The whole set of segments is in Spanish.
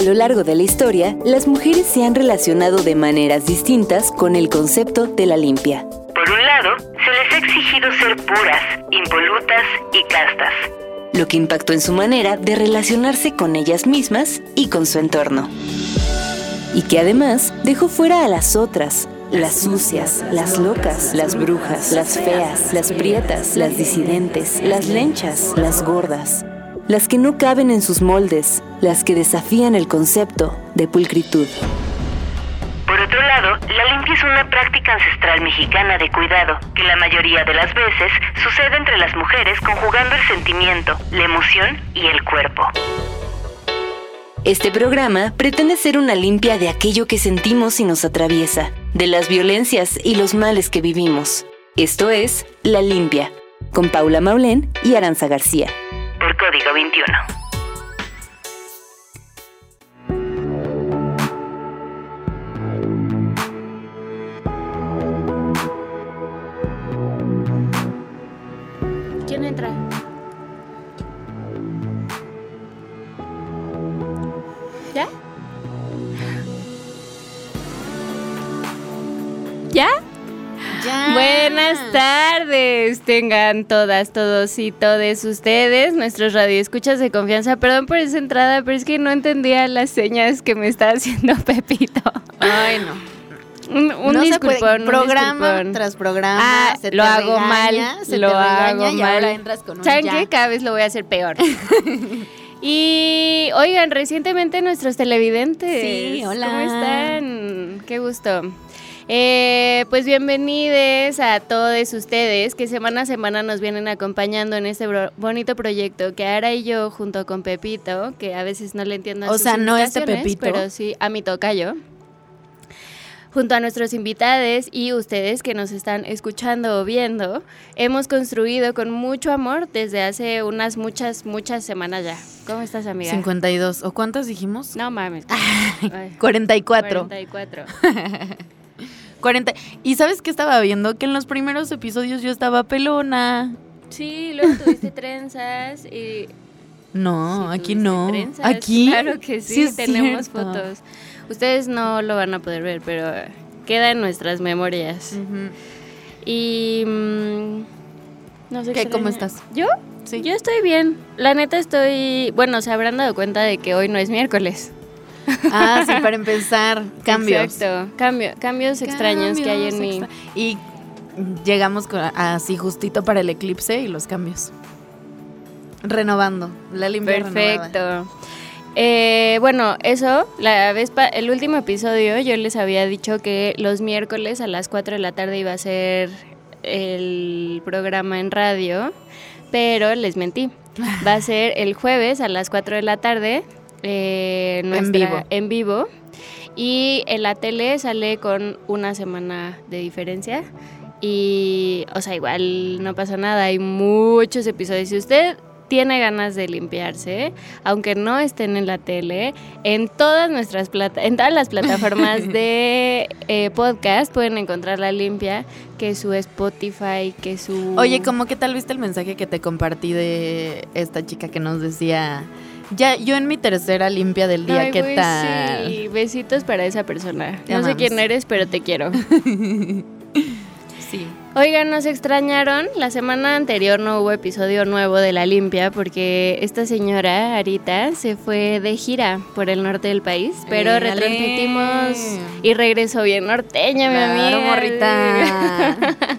A lo largo de la historia, las mujeres se han relacionado de maneras distintas con el concepto de la limpia. Por un lado, se les ha exigido ser puras, impolutas y castas. Lo que impactó en su manera de relacionarse con ellas mismas y con su entorno. Y que además dejó fuera a las otras, las sucias, las locas, las brujas, las feas, las prietas, las disidentes, las lenchas, las gordas, las que no caben en sus moldes, las que desafían el concepto de pulcritud. Por otro lado, la limpia es una práctica ancestral mexicana de cuidado, que la mayoría de las veces sucede entre las mujeres conjugando el sentimiento, la emoción y el cuerpo. Este programa pretende ser una limpia de aquello que sentimos y nos atraviesa, de las violencias y los males que vivimos. Esto es La Limpia, con Paula Maulén y Aranza García. Por Código 21. Tardes, tengan todas, todos y todes ustedes, nuestros radioescuchas de confianza. Perdón por esa entrada, pero es que no entendía las señas que me está haciendo Pepito. Ay, no. Un, un no se disculpón, puede. un Programa disculpón. tras programa. Ah, se te lo hago regaña, mal, Se lo te hago y mal. ahora entras con un ¿Saben ya. qué? Cada vez lo voy a hacer peor. y oigan, recientemente nuestros televidentes. Sí, hola. ¿Cómo están? Qué gusto. Eh, pues bienvenidos a todos ustedes que semana a semana nos vienen acompañando en este bonito proyecto que Ara y yo junto con Pepito, que a veces no le entiendo a O sus sea, no este Pepito. pero sí a mi tocayo junto a nuestros invitados y ustedes que nos están escuchando o viendo, hemos construido con mucho amor desde hace unas muchas, muchas semanas ya. ¿Cómo estás, amiga? 52. ¿O cuántas dijimos? No mames. Ay, 44. 44. 40. ¿Y sabes qué estaba viendo? Que en los primeros episodios yo estaba pelona. Sí, luego tuviste trenzas y... No, sí, aquí no. trenzas. Aquí. Claro que sí, es tenemos cierto. fotos. Ustedes no lo van a poder ver, pero queda en nuestras memorias. Y... mm, no sé ¿Qué, cómo estás? ¿Yo? Sí. Yo estoy bien. La neta estoy, bueno, se habrán dado cuenta de que hoy no es miércoles. Ah, sí, para empezar, cambios. Exacto. Cambio, cambios extraños que hay en mí. Y llegamos así justito para el eclipse y los cambios. Renovando, la limpia renovada. Perfecto. Eh, bueno, eso, la vez pa- el último episodio yo les había dicho que los miércoles a las 4 de la tarde iba a ser el programa en radio, pero les mentí. Va a ser el jueves a las 4 de la tarde. Eh, nuestra- vivo. En vivo. Y en la tele sale con una semana de diferencia. Y, o sea, igual no pasa nada. Hay muchos episodios. Si usted tiene ganas de limpiarse, aunque no estén en la tele, en todas nuestras plata en todas las plataformas de eh, podcast pueden encontrar la limpia, que su Spotify, que su Oye, como que tal viste el mensaje que te compartí de esta chica que nos decía, ya yo en mi tercera limpia del día, Ay, ¿qué tal? Sí, besitos para esa persona. Te no sé quién eres, pero te quiero. Sí. Oigan, nos extrañaron. La semana anterior no hubo episodio nuevo de La Limpia porque esta señora, Arita, se fue de gira por el norte del país, pero Éale. retransmitimos y regresó bien norteña, mi Claro, amiga. morrita.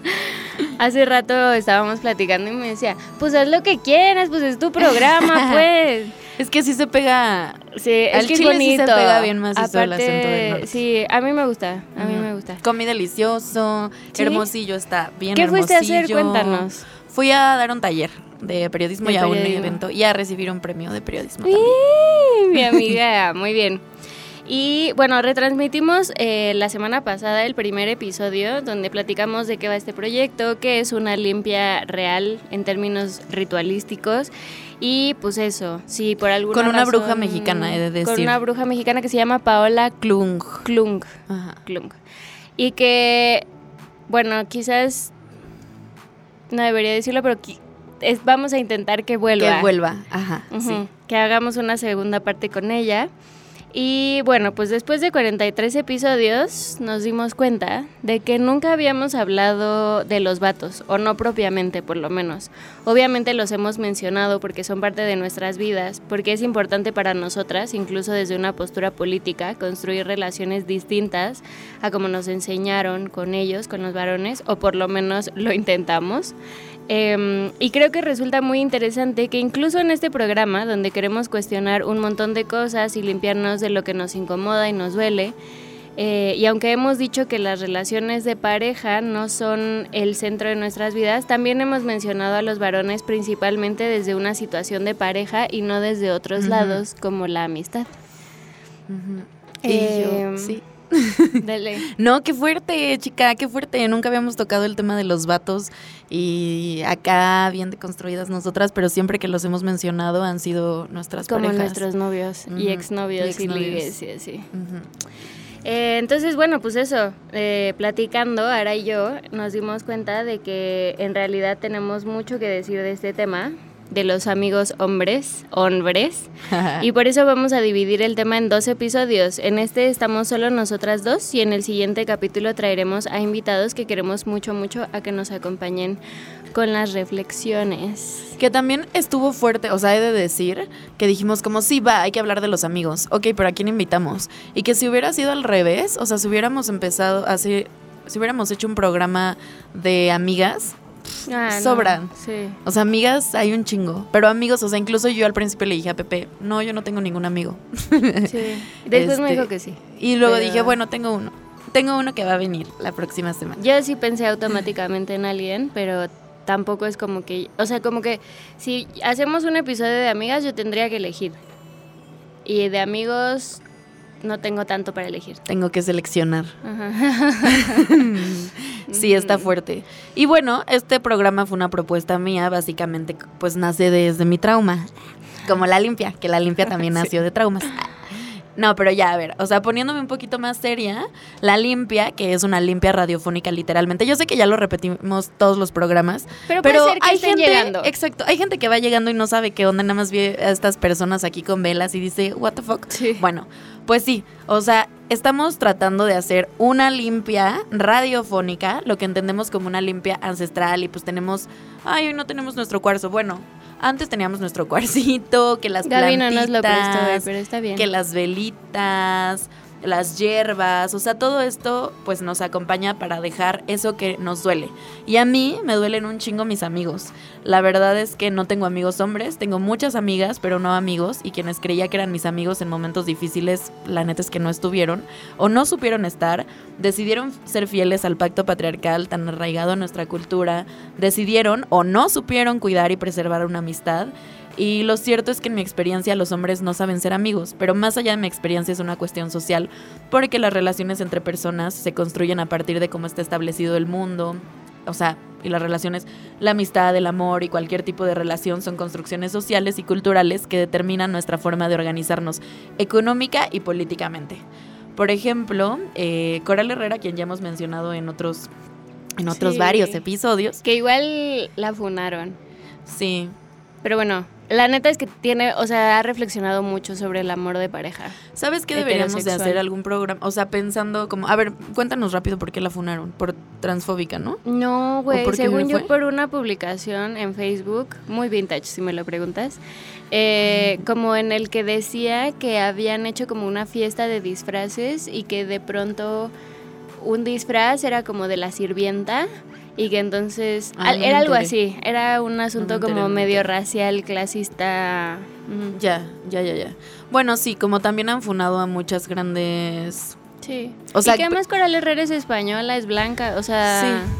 Hace rato estábamos platicando y me decía, pues haz lo que quieras, pues es tu programa, pues. Es que sí se pega. Sí, Al es que es chile sí se pega bien macizo el acento del norte. Sí, a mí me gusta, a mí me gusta. Comí delicioso, ¿Sí? Hermosillo está bien ¿Qué fuiste a hacer? Cuéntanos. Fui a dar un taller de periodismo De y a un evento y a recibir un premio de periodismo Sí, también. mi amiga, muy bien. Y bueno, retransmitimos eh, la semana pasada el primer episodio donde platicamos de qué va este proyecto, que es una limpia real en términos ritualísticos. Y pues eso, sí, por alguna Con una bruja mexicana, he de Con decir. una bruja mexicana que se llama Paola Klung. Klung. Ajá. Klung. Y que, bueno, quizás no debería decirlo, pero es- vamos a intentar que vuelva. Que vuelva. Ajá. Sí. Que hagamos una segunda parte con ella. Y bueno, pues después de 43 episodios nos dimos cuenta de que nunca habíamos hablado de los vatos, o no propiamente por lo menos. Obviamente los hemos mencionado porque son parte de nuestras vidas, porque es importante para nosotras, incluso desde una postura política, construir relaciones distintas a como nos enseñaron con ellos, con los varones, o por lo menos lo intentamos. Em, y creo que resulta muy interesante que incluso en este programa, donde queremos cuestionar un montón de cosas y limpiarnos de lo que nos incomoda y nos duele, eh, y aunque hemos dicho que las relaciones de pareja no son el centro de nuestras vidas, también hemos mencionado a los varones principalmente desde una situación de pareja y no desde otros lados como la amistad. Em, sí. Dale. No, qué fuerte, chica, qué fuerte. Nunca habíamos tocado el tema de los vatos y acá bien deconstruidas nosotras, pero siempre que los hemos mencionado han sido nuestras Como parejas. nuestros novios y exnovios Y y, ligues así. Ujú. Eh, entonces, bueno, pues eso, eh, platicando, Ara y yo nos dimos cuenta de que en realidad tenemos mucho que decir de este tema, de los amigos hombres, hombres, y por eso vamos a dividir el tema en dos episodios. En este estamos solo nosotras dos y en el siguiente capítulo traeremos a invitados que queremos mucho, mucho a que nos acompañen con las reflexiones. Que también estuvo fuerte, o sea, he de decir que dijimos como, sí, va, hay que hablar de los amigos. Ok, pero ¿a quién invitamos? Y que si hubiera sido al revés, o sea, si hubiéramos empezado así, si hubiéramos hecho un programa de amigas, Ah, no, Sobran. Sí. o sea, amigas hay un chingo. Pero amigos, o sea, incluso yo al principio le dije a Pepe, no, yo no tengo ningún amigo. Sí. Después me Este, dijo que sí. Y luego Pero- dije, bueno, tengo uno. Tengo uno que va a venir la próxima semana. Yo sí pensé automáticamente en alguien, pero tampoco es como que, o sea, como que si hacemos un episodio de amigas, yo tendría que elegir. Y de amigos no tengo tanto para elegir. Tengo que seleccionar. Ajá. Sí, está fuerte. Y bueno, este programa fue una propuesta mía, básicamente, pues nace desde mi trauma. Como la limpia, que la limpia también nació de traumas. No, pero ya, a ver, o sea, poniéndome un poquito más seria, la limpia, que es una limpia radiofónica literalmente. Yo sé que ya lo repetimos todos los programas, Pero puede pero ser que hay estén gente, llegando. exacto, hay gente que va llegando y no sabe qué onda, nada más ve a estas personas aquí con velas y dice, "What the fuck?" Sí. Bueno, pues sí, o sea, estamos tratando de hacer una limpia radiofónica, lo que entendemos como una limpia ancestral y pues tenemos, ay, hoy no tenemos nuestro cuarzo. Bueno, antes teníamos nuestro cuarcito, que las Gaby no nos lo prestó, plantitas, pero está bien. que las velitas, las hierbas, o sea, todo esto pues nos acompaña para dejar eso que nos duele. Y a mí me duelen un chingo mis amigos. La verdad es que no tengo amigos hombres, tengo muchas amigas, pero no amigos, y quienes creía que eran mis amigos en momentos difíciles, la que no estuvieron o no supieron estar, decidieron ser fieles al pacto patriarcal tan arraigado en nuestra cultura, decidieron o no supieron cuidar y preservar una amistad. Y lo cierto es que en mi experiencia los hombres no saben ser amigos, pero más allá de mi experiencia es una cuestión social, porque las relaciones entre personas se construyen a partir de cómo está establecido el mundo, o sea, y las relaciones, la amistad, el amor y cualquier tipo de relación son construcciones sociales y culturales que determinan nuestra forma de organizarnos económica y políticamente. Por ejemplo, eh, Coral Herrera, quien ya hemos mencionado en otros, en otros Sí. varios episodios, Que igual la funaron. sí, Pero bueno, la neta es que tiene, o sea, ha reflexionado mucho sobre el amor de pareja. ¿Sabes qué deberíamos de hacer algún programa? O sea, pensando como, a ver, cuéntanos rápido por qué la funaron, por transfóbica, ¿no? No, güey, según yo por una publicación en Facebook, muy vintage si me lo preguntas, eh, como en el que decía que habían hecho como una fiesta de disfraces y que de pronto un disfraz era como de la sirvienta y que entonces Ah, al- no me era algo así, era un asunto enteré, como no medio racial, clasista. Ya, ya, ya, ya. Bueno, sí, como también han funado a muchas grandes... Sí. O sea, y que además Coral Herrera es española, es blanca, o sea, Sí.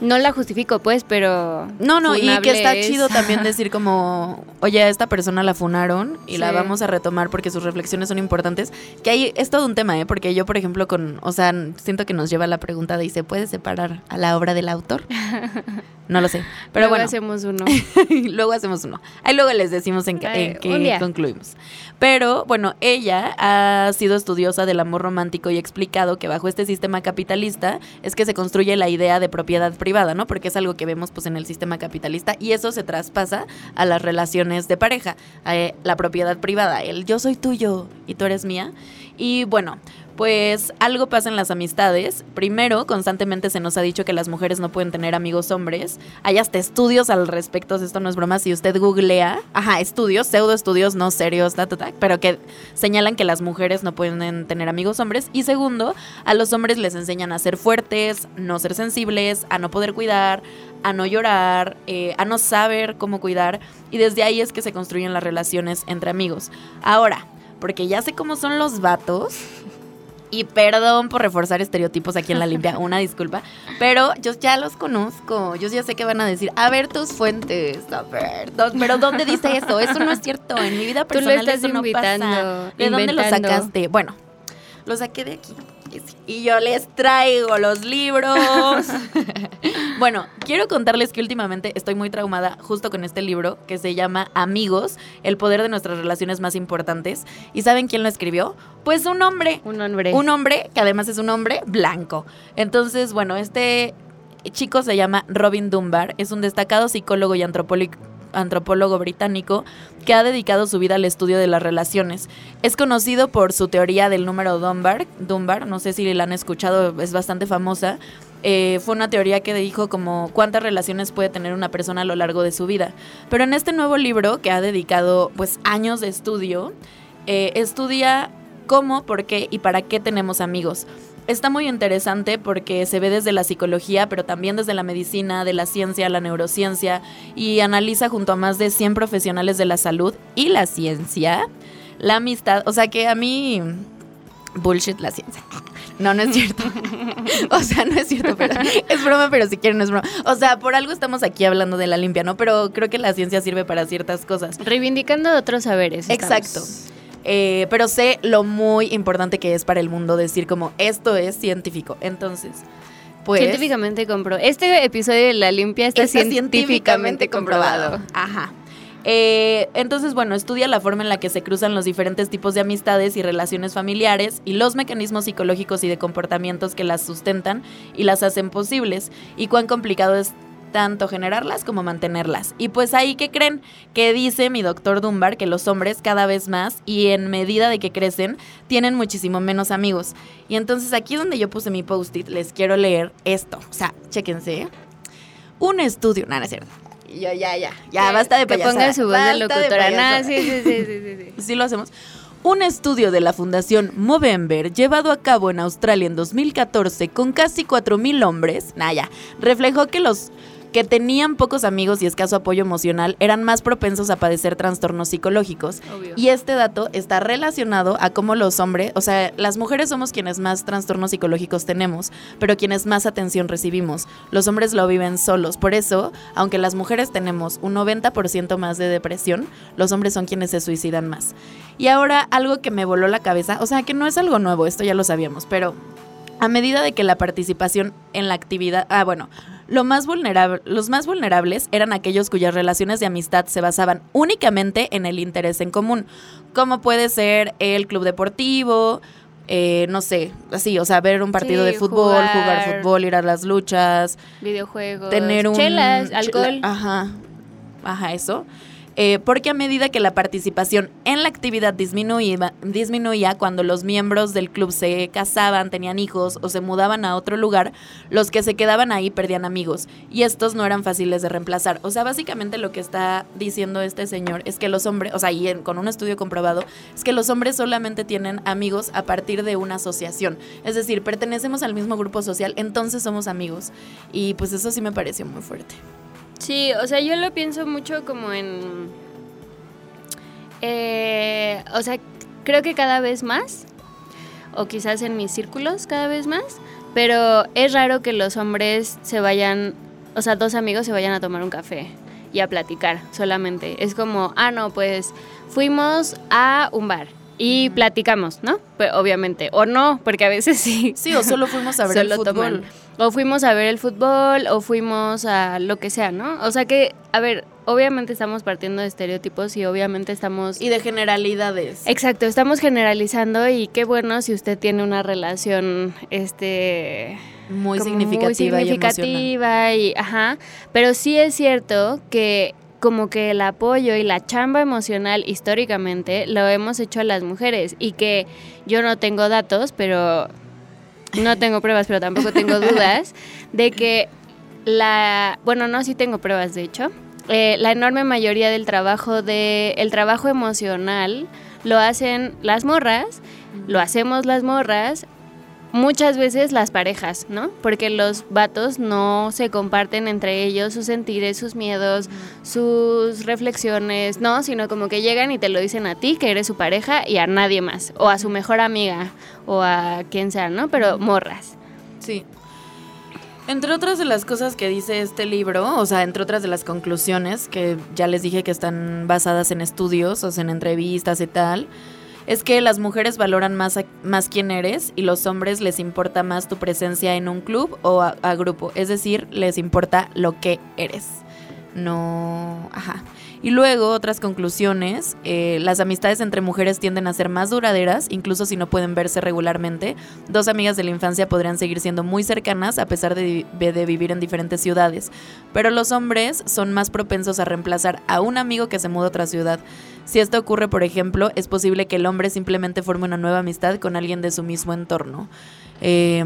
No la justifico pues, pero No, no, y que está es. chido también decir como, oye, a esta persona la funaron y la vamos a retomar porque sus reflexiones son importantes. Que ahí es todo un tema, ¿eh? Porque yo, por ejemplo, con, o sea, siento que nos lleva la pregunta de, ¿y se puede separar a la obra del autor? No lo sé, pero Luego bueno. hacemos uno. luego hacemos uno. Ahí luego les decimos en, Ay, en qué concluimos. Pero bueno, ella ha sido estudiosa del amor romántico y ha explicado que bajo este sistema capitalista es que se construye la idea de propiedad privada, ¿no? Porque es algo que vemos pues en el sistema capitalista y eso se traspasa a las relaciones de pareja, eh, la propiedad privada, el yo soy tuyo y tú eres mía. Y bueno, pues algo pasa en las amistades. Primero, constantemente se nos ha dicho que las mujeres no pueden tener amigos hombres. Hay hasta estudios al respecto, esto no es broma, si usted googlea, ajá, estudios, pseudo estudios no serios, ta, ta, ta, pero que señalan que las mujeres no pueden tener amigos hombres. Y segundo, a los hombres les enseñan a ser fuertes, no ser sensibles, a no poder cuidar, a no llorar, eh, a no saber cómo cuidar. Y desde ahí es que se construyen las relaciones entre amigos. Ahora, porque ya sé cómo son los vatos. Y perdón por reforzar estereotipos aquí en la limpia, una disculpa. Pero yo ya los conozco. Yo ya sé que van a decir, a ver tus fuentes, a ver. Pero ¿dónde dice eso? Eso no es cierto. En mi vida personal Tú lo estás eso no invitando, pasa. ¿De dónde lo sacaste? Bueno, lo saqué de aquí. Y yo les traigo los libros. bueno, quiero contarles que últimamente estoy muy traumada justo con este libro que se llama Amigos, el poder de nuestras relaciones más importantes. ¿Y saben quién lo escribió? Pues un hombre. Un hombre. Un hombre que además es un hombre blanco. Entonces, bueno, este chico se llama Robin Dunbar, es un destacado psicólogo y antropólogo antropólogo británico que ha dedicado su vida al estudio de las relaciones. Es conocido por su teoría del número Dunbar, Dunbar no sé si la han escuchado, es bastante famosa. Eh, fue una teoría que dijo como cuántas relaciones puede tener una persona a lo largo de su vida. Pero en este nuevo libro que ha dedicado pues años de estudio, eh, estudia cómo, por qué y para qué tenemos amigos. Está muy interesante porque se ve desde la psicología, pero también desde la medicina, de la ciencia, la neurociencia, y analiza junto a más de 100 profesionales de la salud y la ciencia, la amistad. O sea que a mí... Bullshit la ciencia. No, no es cierto. o sea, no es cierto, pero es broma, pero si quieren no es broma. O sea, por algo estamos aquí hablando de la limpia, ¿no? Pero creo que la ciencia sirve para ciertas cosas. Reivindicando otros saberes. estamos. Eh, pero sé lo muy importante que es para el mundo decir como esto es científico. Entonces, pues... científicamente comprobado. Este episodio de La Limpia está, está científicamente comprobado. Ajá. Eh, entonces, bueno, estudia la forma en la que se cruzan los diferentes tipos de amistades y relaciones familiares y los mecanismos psicológicos y de comportamientos que las sustentan y las hacen posibles y cuán complicado es tanto generarlas como mantenerlas. Y pues ahí que creen que dice mi doctor Dunbar que los hombres cada vez más y en medida de que crecen tienen muchísimo menos amigos. Y entonces aquí donde yo puse mi post-it les quiero leer esto. O sea, chéquense. Un estudio, nada, no es cierto. Yo, ya, ya, ya, basta de Que ponga su voz de locutora. Nah, sí, sí, sí, sí, sí, sí. Sí lo hacemos. Un estudio de la Fundación Movember, llevado a cabo en Australia en 2014 con casi 4.000 hombres, naya, reflejó que los que tenían pocos amigos y escaso apoyo emocional eran más propensos a padecer trastornos psicológicos. Obvio. Y este dato está relacionado a cómo los hombres, o sea, las mujeres somos quienes más trastornos psicológicos tenemos, pero quienes más atención recibimos. Los hombres lo viven solos. Por eso, aunque las mujeres tenemos un 90% más de depresión, los hombres son quienes se suicidan más. Y ahora algo que me voló la cabeza, o sea, que no es algo nuevo, esto ya lo sabíamos, pero a medida de que la participación en la actividad, ah, bueno, lo más los más vulnerables eran aquellos cuyas relaciones de amistad se basaban únicamente en el interés en común, como puede ser el club deportivo, eh, no sé, así, o sea, ver un partido Sí, de fútbol, jugar. jugar. fútbol, ir a las luchas, Videojuegos. tener un... Chelas, chela- alcohol. Ajá, ajá, eso. Eh, porque a medida que la participación en la actividad disminuía, disminuía cuando los miembros del club se casaban, tenían hijos o se mudaban a otro lugar, los que se quedaban ahí perdían amigos y estos no eran fáciles de reemplazar. O sea, básicamente lo que está diciendo este señor es que los hombres, o sea, y en- con un estudio comprobado, es que los hombres solamente tienen amigos a partir de una asociación. Es decir, pertenecemos al mismo grupo social, entonces somos amigos. Y pues eso sí me pareció muy fuerte. Sí, o sea, yo lo pienso mucho como en... eh, o sea, creo que cada vez más, o quizás en mis círculos cada vez más, pero es raro que los hombres se vayan, o sea, dos amigos se vayan a tomar un café y a platicar solamente. Es como, ah, no, pues fuimos a un bar y platicamos, ¿no? Pues obviamente, o no, porque a veces sí. Sí, o solo fuimos a ver el fútbol. toman. O fuimos a ver el fútbol, o fuimos a lo que sea, ¿no? O sea que, a ver, obviamente estamos partiendo de estereotipos y obviamente estamos... Y de generalidades. Exacto, estamos generalizando y qué bueno si usted tiene una relación, este... Muy significativa, muy y emocional. significativa y, ajá, pero sí es cierto que como que el apoyo y la chamba emocional históricamente lo hemos hecho a las mujeres y que yo no tengo datos, pero no tengo pruebas, pero tampoco tengo dudas de que la, bueno, no, sí tengo pruebas de hecho, eh, la enorme mayoría del trabajo de, el trabajo emocional lo hacen las morras, lo hacemos las morras, muchas veces las parejas, ¿no? Porque los vatos no se comparten entre ellos sus sentires, sus miedos, sus reflexiones, ¿no? Sino como que llegan y te lo dicen a ti, que eres su pareja, y a nadie más, o a su mejor amiga, o a quien sea, ¿no? Pero morras. Sí. Entre otras de las cosas que dice este libro, o sea, entre otras de las conclusiones, que ya les dije que están basadas en estudios, o sea, en entrevistas y tal, es que las mujeres valoran más, a- más quién eres y los hombres les importa más tu presencia en un club o a, a grupo. Es decir, les importa lo que eres. No. Ajá. Y luego, otras conclusiones, eh, las amistades entre mujeres tienden a ser más duraderas, incluso si no pueden verse regularmente. Dos amigas de la infancia podrían seguir siendo muy cercanas a pesar de, de vivir en diferentes ciudades. Pero los hombres son más propensos a reemplazar a un amigo que se muda a otra ciudad. Si esto ocurre, por ejemplo, es posible que el hombre simplemente forme una nueva amistad con alguien de su mismo entorno. Eh,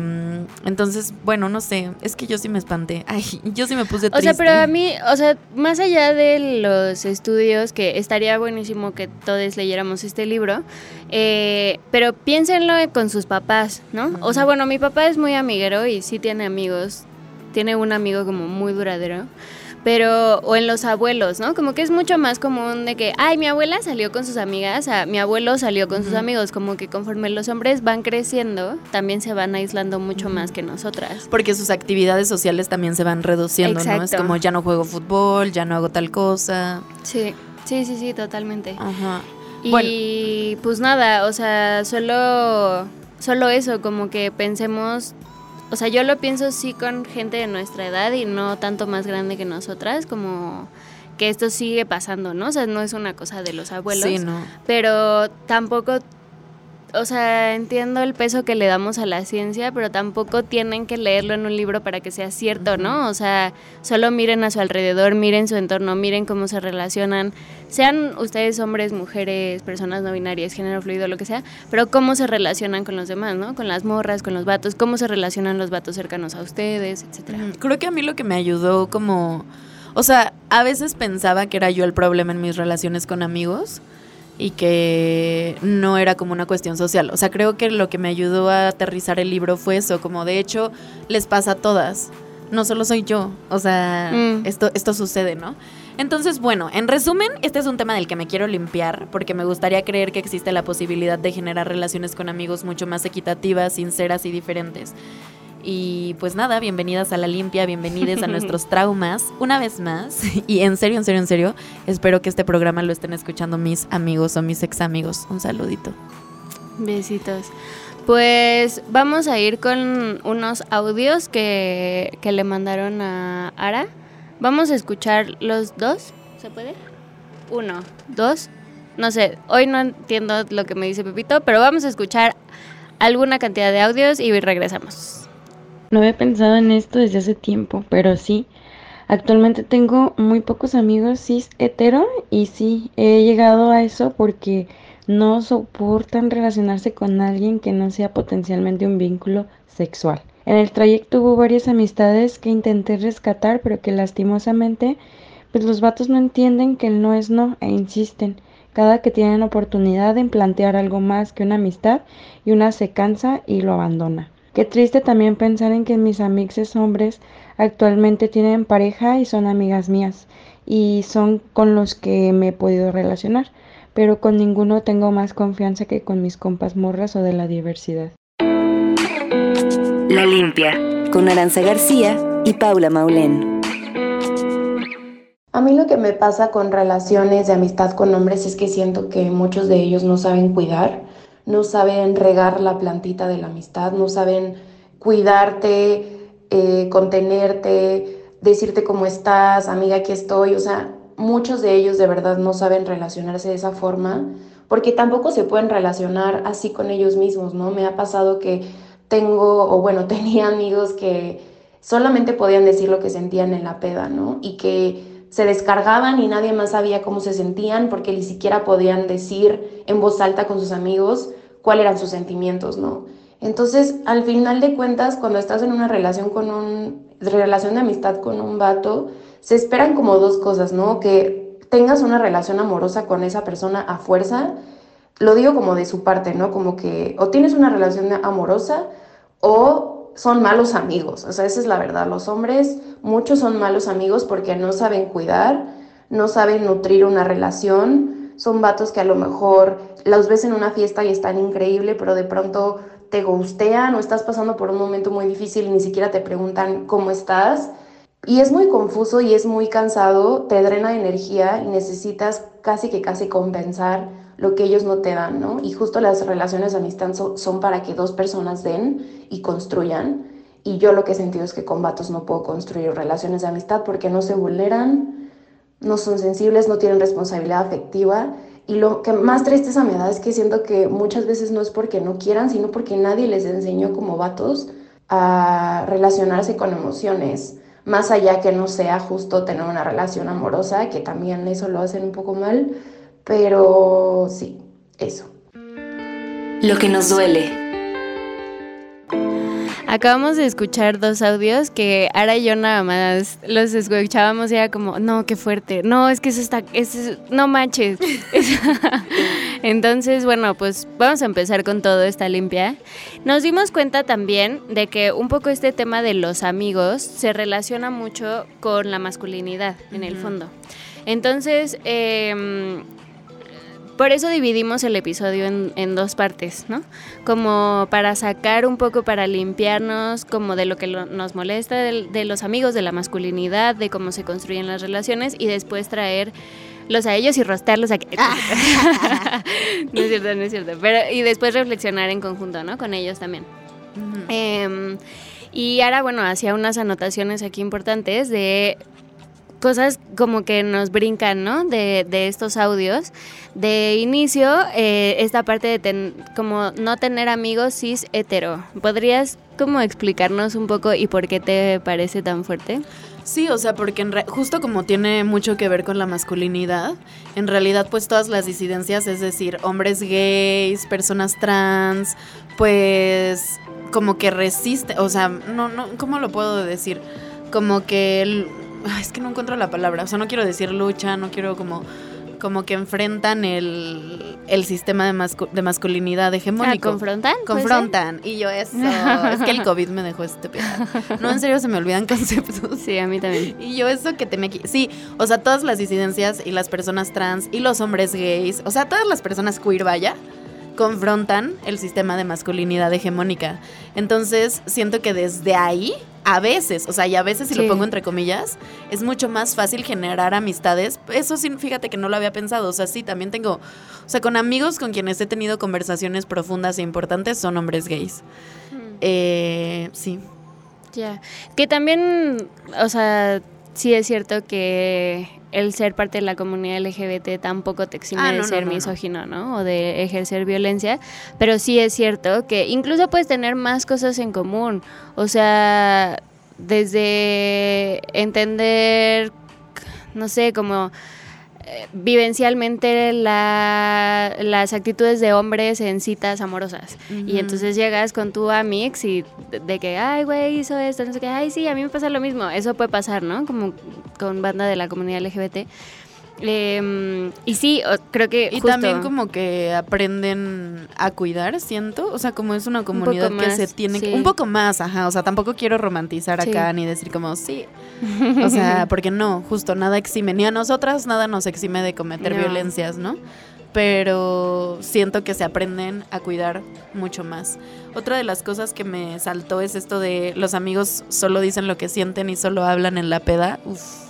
entonces, bueno, no sé, es que yo sí me espanté. Ay, yo sí me puse O triste. sea, pero a mí, o sea, más allá de los estudios, que estaría buenísimo que todos leyéramos este libro, eh, pero piénsenlo con sus papás, ¿no? O sea, bueno, mi papá es muy amiguero y sí tiene amigos, tiene un amigo como muy duradero. Pero, o en los abuelos, ¿no? Como que es mucho más común de que, ay, mi abuela salió con sus amigas, a, mi abuelo salió con sus amigos. Como que conforme los hombres van creciendo, también se van aislando mucho más que nosotras. Porque sus actividades sociales también se van reduciendo, ¿no? Es como ya no juego fútbol, ya no hago tal cosa. Sí, sí, sí, sí, totalmente. Ajá. Y Bueno. pues nada, o sea, solo, solo eso, como que pensemos, o sea, yo lo pienso sí con gente de nuestra edad y no tanto más grande que nosotras, como que esto sigue pasando, ¿no? O sea, no es una cosa de los abuelos, Sí, no. pero tampoco, o sea, entiendo el peso que le damos a la ciencia, pero tampoco tienen que leerlo en un libro para que sea cierto, ¿no? O sea, solo miren a su alrededor, miren su entorno, miren cómo se relacionan, sean ustedes hombres, mujeres, personas no binarias, género fluido, lo que sea, pero cómo se relacionan con los demás, ¿no? Con las morras, con los vatos, cómo se relacionan los vatos cercanos a ustedes, etcétera. Creo que a mí lo que me ayudó como... O sea, a veces pensaba que era yo el problema en mis relaciones con amigos y que no era como una cuestión social. O sea, creo que lo que me ayudó a aterrizar el libro fue eso, como de hecho les pasa a todas. No solo soy yo. O sea, Mm. esto, esto sucede, ¿no? Entonces, bueno, en resumen, este es un tema del que me quiero limpiar porque me gustaría creer que existe la posibilidad de generar relaciones con amigos mucho más equitativas, sinceras y diferentes. Y pues nada, bienvenidas a la limpia, bienvenidas a nuestros traumas una vez más. Y en serio, en serio, en serio, espero que este programa lo estén escuchando mis amigos o mis ex amigos. Un saludito. Besitos. Pues vamos a ir con unos audios que, que le mandaron a Ara. Vamos a escuchar los dos. ¿Se puede? Uno, dos. No sé, hoy no entiendo lo que me dice Pepito, pero vamos a escuchar alguna cantidad de audios y regresamos. No había pensado en esto desde hace tiempo, pero sí. Actualmente tengo muy pocos amigos cis hetero y sí, he llegado a eso porque no soportan relacionarse con alguien que no sea potencialmente un vínculo sexual. En el trayecto hubo varias amistades que intenté rescatar, pero que lastimosamente, pues los vatos no entienden que el no es no e insisten. Cada que tienen oportunidad en plantear algo más que una amistad y una se cansa y lo abandona. Qué triste también pensar en que mis amixes hombres actualmente tienen pareja y son amigas mías y son con los que me he podido relacionar, pero con ninguno tengo más confianza que con mis compas morras o de la diversidad. La limpia, con Aranza García y Paula Maulén. A mí lo que me pasa con relaciones de amistad con hombres es que siento que muchos de ellos no saben cuidar, no saben regar la plantita de la amistad, no saben cuidarte, eh, contenerte, decirte cómo estás, amiga, aquí estoy. O sea, muchos de ellos de verdad no saben relacionarse de esa forma porque tampoco se pueden relacionar así con ellos mismos, ¿no? Me ha pasado que tengo, o bueno, tenía amigos que solamente podían decir lo que sentían en la peda, ¿no? Y que se descargaban y nadie más sabía cómo se sentían porque ni siquiera podían decir en voz alta con sus amigos cuáles eran sus sentimientos, ¿no? Entonces, al final de cuentas, cuando estás en una relación con un relación de amistad con un vato, se esperan como dos cosas, ¿no? Que tengas una relación amorosa con esa persona a fuerza, lo digo como de su parte, ¿no? Como que o tienes una relación amorosa o son malos amigos, o sea, esa es la verdad, los hombres, muchos son malos amigos porque no saben cuidar, no saben nutrir una relación, son vatos que a lo mejor los ves en una fiesta y están increíble, pero de pronto te gustean o estás pasando por un momento muy difícil y ni siquiera te preguntan cómo estás. Y es muy confuso y es muy cansado, te drena energía y necesitas casi que casi compensar lo que ellos no te dan, ¿no? Y justo las relaciones de amistad son, para que dos personas den y construyan. Y yo lo que he sentido es que con vatos no puedo construir relaciones de amistad porque no se vulneran, no son sensibles, no tienen responsabilidad afectiva y lo que más tristeza me da es que siento que muchas veces no es porque no quieran, sino porque nadie les enseñó como vatos a relacionarse con emociones, más allá que no sea justo tener una relación amorosa, que también eso lo hacen un poco mal, pero sí, eso. Lo que nos duele. Acabamos de escuchar dos audios que Ara y yo nada más los escuchábamos y era como, no, qué fuerte, no, es que eso está, es, no manches. Entonces, bueno, pues vamos a empezar con todo esta limpia. Nos dimos cuenta también de que un poco este tema de los amigos se relaciona mucho con la masculinidad, en el fondo. Entonces, eh, por eso dividimos el episodio en, dos partes, ¿no? Como para sacar un poco, para limpiarnos como de lo que nos molesta, de, los amigos, de la masculinidad, de cómo se construyen las relaciones y después traer los a ellos y rostearlos aquí. no es cierto, no es cierto. Pero, y después reflexionar en conjunto, ¿no? Con ellos también. Em, y ahora, bueno, hacía unas anotaciones aquí importantes de cosas como que nos brincan, ¿no? De, de estos audios. De inicio, eh, esta parte de como no tener amigos cis hetero. ¿Podrías como explicarnos un poco y por qué te parece tan fuerte? Sí, o sea, porque justo como tiene mucho que ver con la masculinidad, en realidad pues todas las disidencias, es decir, hombres gays, personas trans, pues como que resiste, o sea, no, no, ¿cómo lo puedo decir? Como que es que no encuentro la palabra, o sea, no quiero decir lucha, no quiero como como que enfrentan el, el sistema de, de masculinidad hegemónico. Ah, ¿Confrontan? Confrontan. Y yo eso, es que el COVID me dejó estúpida. No, en serio se me olvidan conceptos. Sí, a mí también. Y yo eso que tenía aquí. Sí, o sea, todas las disidencias y las personas trans y los hombres gays, o sea, todas las personas queer, vaya, confrontan el sistema de masculinidad hegemónica. Entonces, siento que desde ahí, a veces, o sea, y a veces, si lo pongo entre comillas, es mucho más fácil generar amistades. Eso sí, fíjate que no lo había pensado. O sea, sí, también tengo, o sea, con amigos con quienes he tenido conversaciones profundas e importantes son hombres gays. Eh, sí. Ya. Que también, o sea, sí es cierto que el ser parte de la comunidad LGBT tampoco te exime ah, de ser misógino, ¿no? O de ejercer violencia, pero sí es cierto que incluso puedes tener más cosas en común, o sea, desde entender, no sé, como vivencialmente las actitudes de hombres en citas amorosas. Y entonces llegas con tu amix y de, que, ay, güey, hizo esto, no sé qué, ay, sí, a mí me pasa lo mismo. Eso puede pasar, ¿no? Como con banda de la comunidad LGBT. Em, y sí, creo que. Y también como que aprenden a cuidar, siento. O sea, como es una comunidad que se tiene. Un poco más, ajá. O sea, tampoco quiero romantizar acá ni decir como sí. O sea, porque no, justo nada exime. Ni a nosotras nada nos exime de cometer violencias, ¿no? Pero siento que se aprenden a cuidar mucho más. Otra de las cosas que me saltó es esto de los amigos solo dicen lo que sienten y solo hablan en la peda. Uf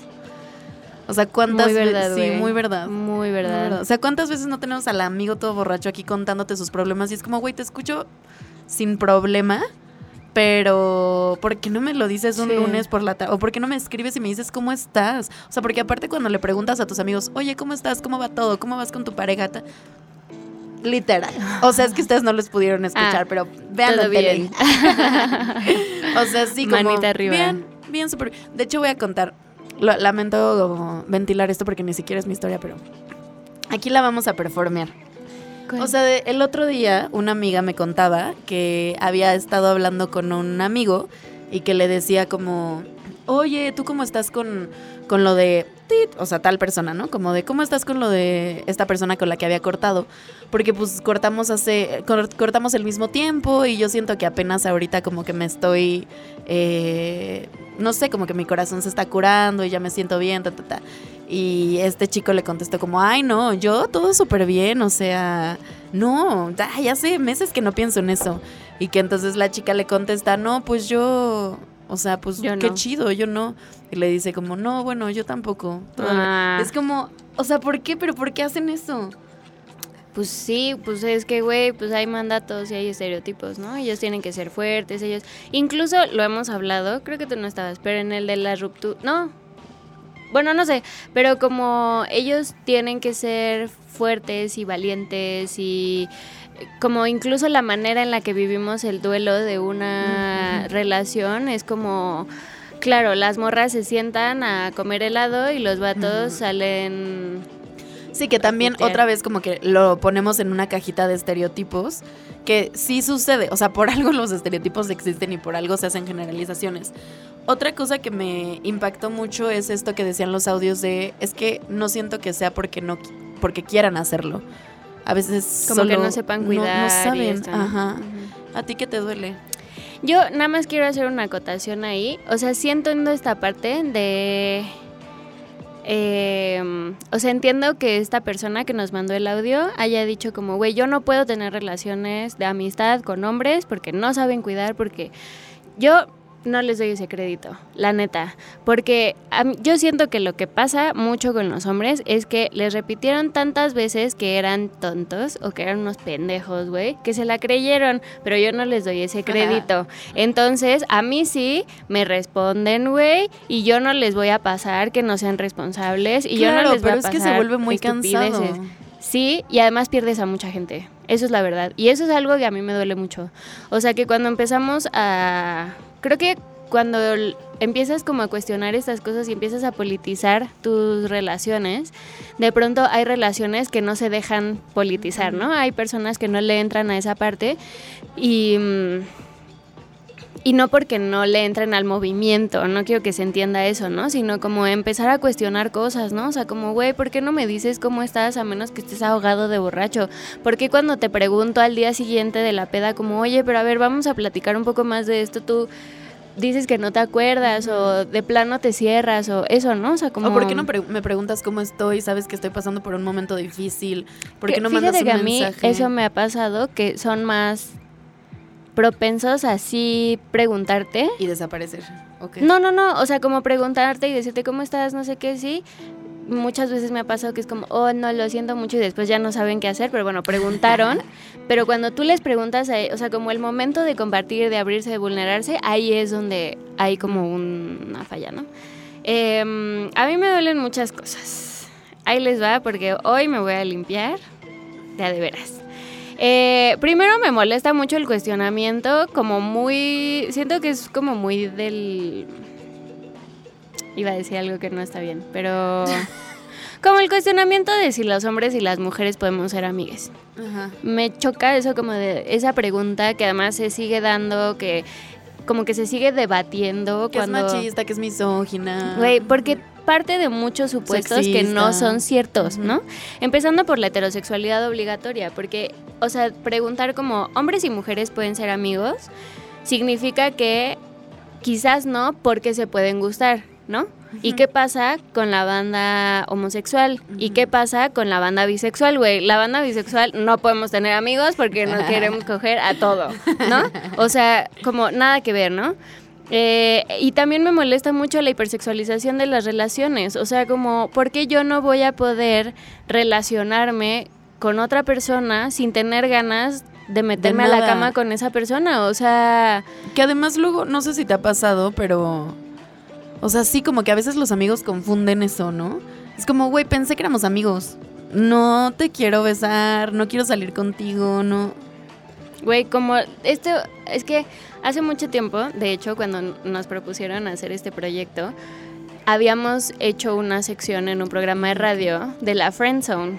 o sea, cuántas veces. Sí, muy verdad. Muy verdad. O sea, cuántas veces no tenemos al amigo todo borracho aquí contándote sus problemas y es como, güey, te escucho sin problema, pero ¿por qué no me lo dices un lunes por la tarde? ¿O por qué no me escribes y me dices cómo estás? O sea, porque aparte cuando le preguntas a tus amigos, oye, ¿cómo estás? ¿Cómo va todo? ¿Cómo vas con tu pareja? Literal. O sea, es que ustedes no los pudieron escuchar, Ah, pero veanlo todo en tele. bien. o sea, sí, como Manita arriba. bien, bien súper. De hecho, voy a contar. Lo- lamento ventilar esto porque ni siquiera es mi historia, pero aquí la vamos a performear. O sea, de- el otro día una amiga me contaba que había estado hablando con un amigo y que le decía como, oye, ¿tú cómo estás con, con lo de, tit?", o sea, tal persona, ¿no? Como de, ¿cómo estás con lo de esta persona con la que había cortado? Porque pues cortamos hace, cor- cortamos el mismo tiempo y yo siento que apenas ahorita como que me estoy, eh, no sé, como que mi corazón se está curando y ya me siento bien, ta, ta, ta. Y este chico le contestó como, ay, no, yo todo súper bien, o sea, no, ya, ya hace meses que no pienso en eso. Y que entonces la chica le contesta, no, pues yo, o sea, pues Yo qué no. chido, yo no. Y le dice como, no, bueno, yo tampoco. todavía". Ah. Es como, o sea, ¿por qué? ¿Pero por qué hacen eso? Pues sí, pues es que, güey, pues hay mandatos y hay estereotipos, ¿no? Ellos tienen que ser fuertes, ellos... Incluso lo hemos hablado, creo que tú no estabas, pero en el de la ruptura... No, bueno, no sé, pero como ellos tienen que ser fuertes y valientes y como incluso la manera en la que vivimos el duelo de una relación es como... Claro, las morras se sientan a comer helado y los vatos salen Sí, que también otra vez como que lo ponemos en una cajita de estereotipos, que sí sucede, o sea, por algo los estereotipos existen y por algo se hacen generalizaciones. Otra cosa que me impactó mucho es esto que decían los audios de, es que no siento que sea porque no porque quieran hacerlo. A veces como que solo no sepan cuidar. no, saben, ajá. ¿A ti qué te duele? Yo nada más quiero hacer una acotación ahí. O sea, sí entiendo esta parte de... eh, o sea, entiendo que esta persona que nos mandó el audio haya dicho como, güey, yo no puedo tener relaciones de amistad con hombres porque no saben cuidar, porque yo no les doy ese crédito, la neta. Porque mí- yo siento que lo que pasa mucho con los hombres es que les repitieron tantas veces que eran tontos o que eran unos pendejos, güey, que se la creyeron, pero yo no les doy ese crédito. Entonces, a mí sí me responden, güey, y yo no les voy a pasar que no sean responsables y yo no les voy pero a es que se pasar vuelve muy cansado. Sí, y además pierdes a mucha gente. Eso es la verdad. Y eso es algo que a mí me duele mucho. O sea que cuando empezamos a... Creo que cuando empiezas como a cuestionar estas cosas y empiezas a politizar tus relaciones, de pronto hay relaciones que no se dejan politizar, ¿no? Hay personas que no le entran a esa parte y... mm, y no porque no le entren al movimiento, no quiero que se entienda eso, ¿no? Sino como empezar a cuestionar cosas, ¿no? O sea, como, güey, ¿por qué no me dices cómo estás a menos que estés ahogado de borracho? ¿Por qué cuando te pregunto al día siguiente de la peda como, oye, pero a ver, vamos a platicar un poco más de esto, tú dices que no te acuerdas o de plano te cierras o eso, ¿no? O sea, como... ¿O por qué no pre- me preguntas cómo estoy? Sabes que estoy pasando por un momento difícil. ¿Por qué Que no mandas un que a mí eso me ha pasado, que son más propensos a así preguntarte Y desaparecer. No, no, no, o sea, como preguntarte y decirte cómo estás, no sé qué, sí. Muchas veces me ha pasado que es como, oh, no, lo siento mucho y después ya no saben qué hacer, pero bueno, preguntaron. pero cuando tú les preguntas, a- o sea, como el momento de compartir, de abrirse, de vulnerarse, ahí es donde hay como un- una falla, ¿no? Em, a mí me duelen muchas cosas. Ahí les va, porque hoy me voy a limpiar, ya de veras. Eh, primero me molesta mucho el cuestionamiento, como muy, siento que es como muy del... Iba a decir algo que no está bien, pero... Como el cuestionamiento de si los hombres y las mujeres podemos ser amigues. Ajá. Me choca eso como de esa pregunta que además se sigue dando, que como que se sigue debatiendo Que cuando... es machista, que es misógina. Güey, porque parte de muchos supuestos que no Sexista. son ciertos. ¿no? Empezando por la heterosexualidad obligatoria, porque, o sea, preguntar como hombres y mujeres pueden ser amigos, significa que quizás no porque se pueden gustar, ¿no? ¿Y qué pasa con la banda homosexual? ¿Y qué pasa con la banda bisexual, güey? La banda bisexual no podemos tener amigos porque no queremos coger a todo, ¿no? O sea, como nada que ver, ¿no? Eh, y también me molesta mucho la hipersexualización de las relaciones. O sea, como, ¿por qué yo no voy a poder relacionarme con otra persona sin tener ganas de meterme a la cama con esa persona? O sea, Que además luego, no sé si te ha pasado, pero... O sea, sí, como que a veces los amigos confunden eso, ¿no? Es como, güey, pensé que éramos amigos. no te quiero besar, no quiero salir contigo, no. Güey, como esto, es que hace mucho tiempo, de hecho, cuando nos propusieron hacer este proyecto, habíamos hecho una sección en un programa de radio de la Friend Zone.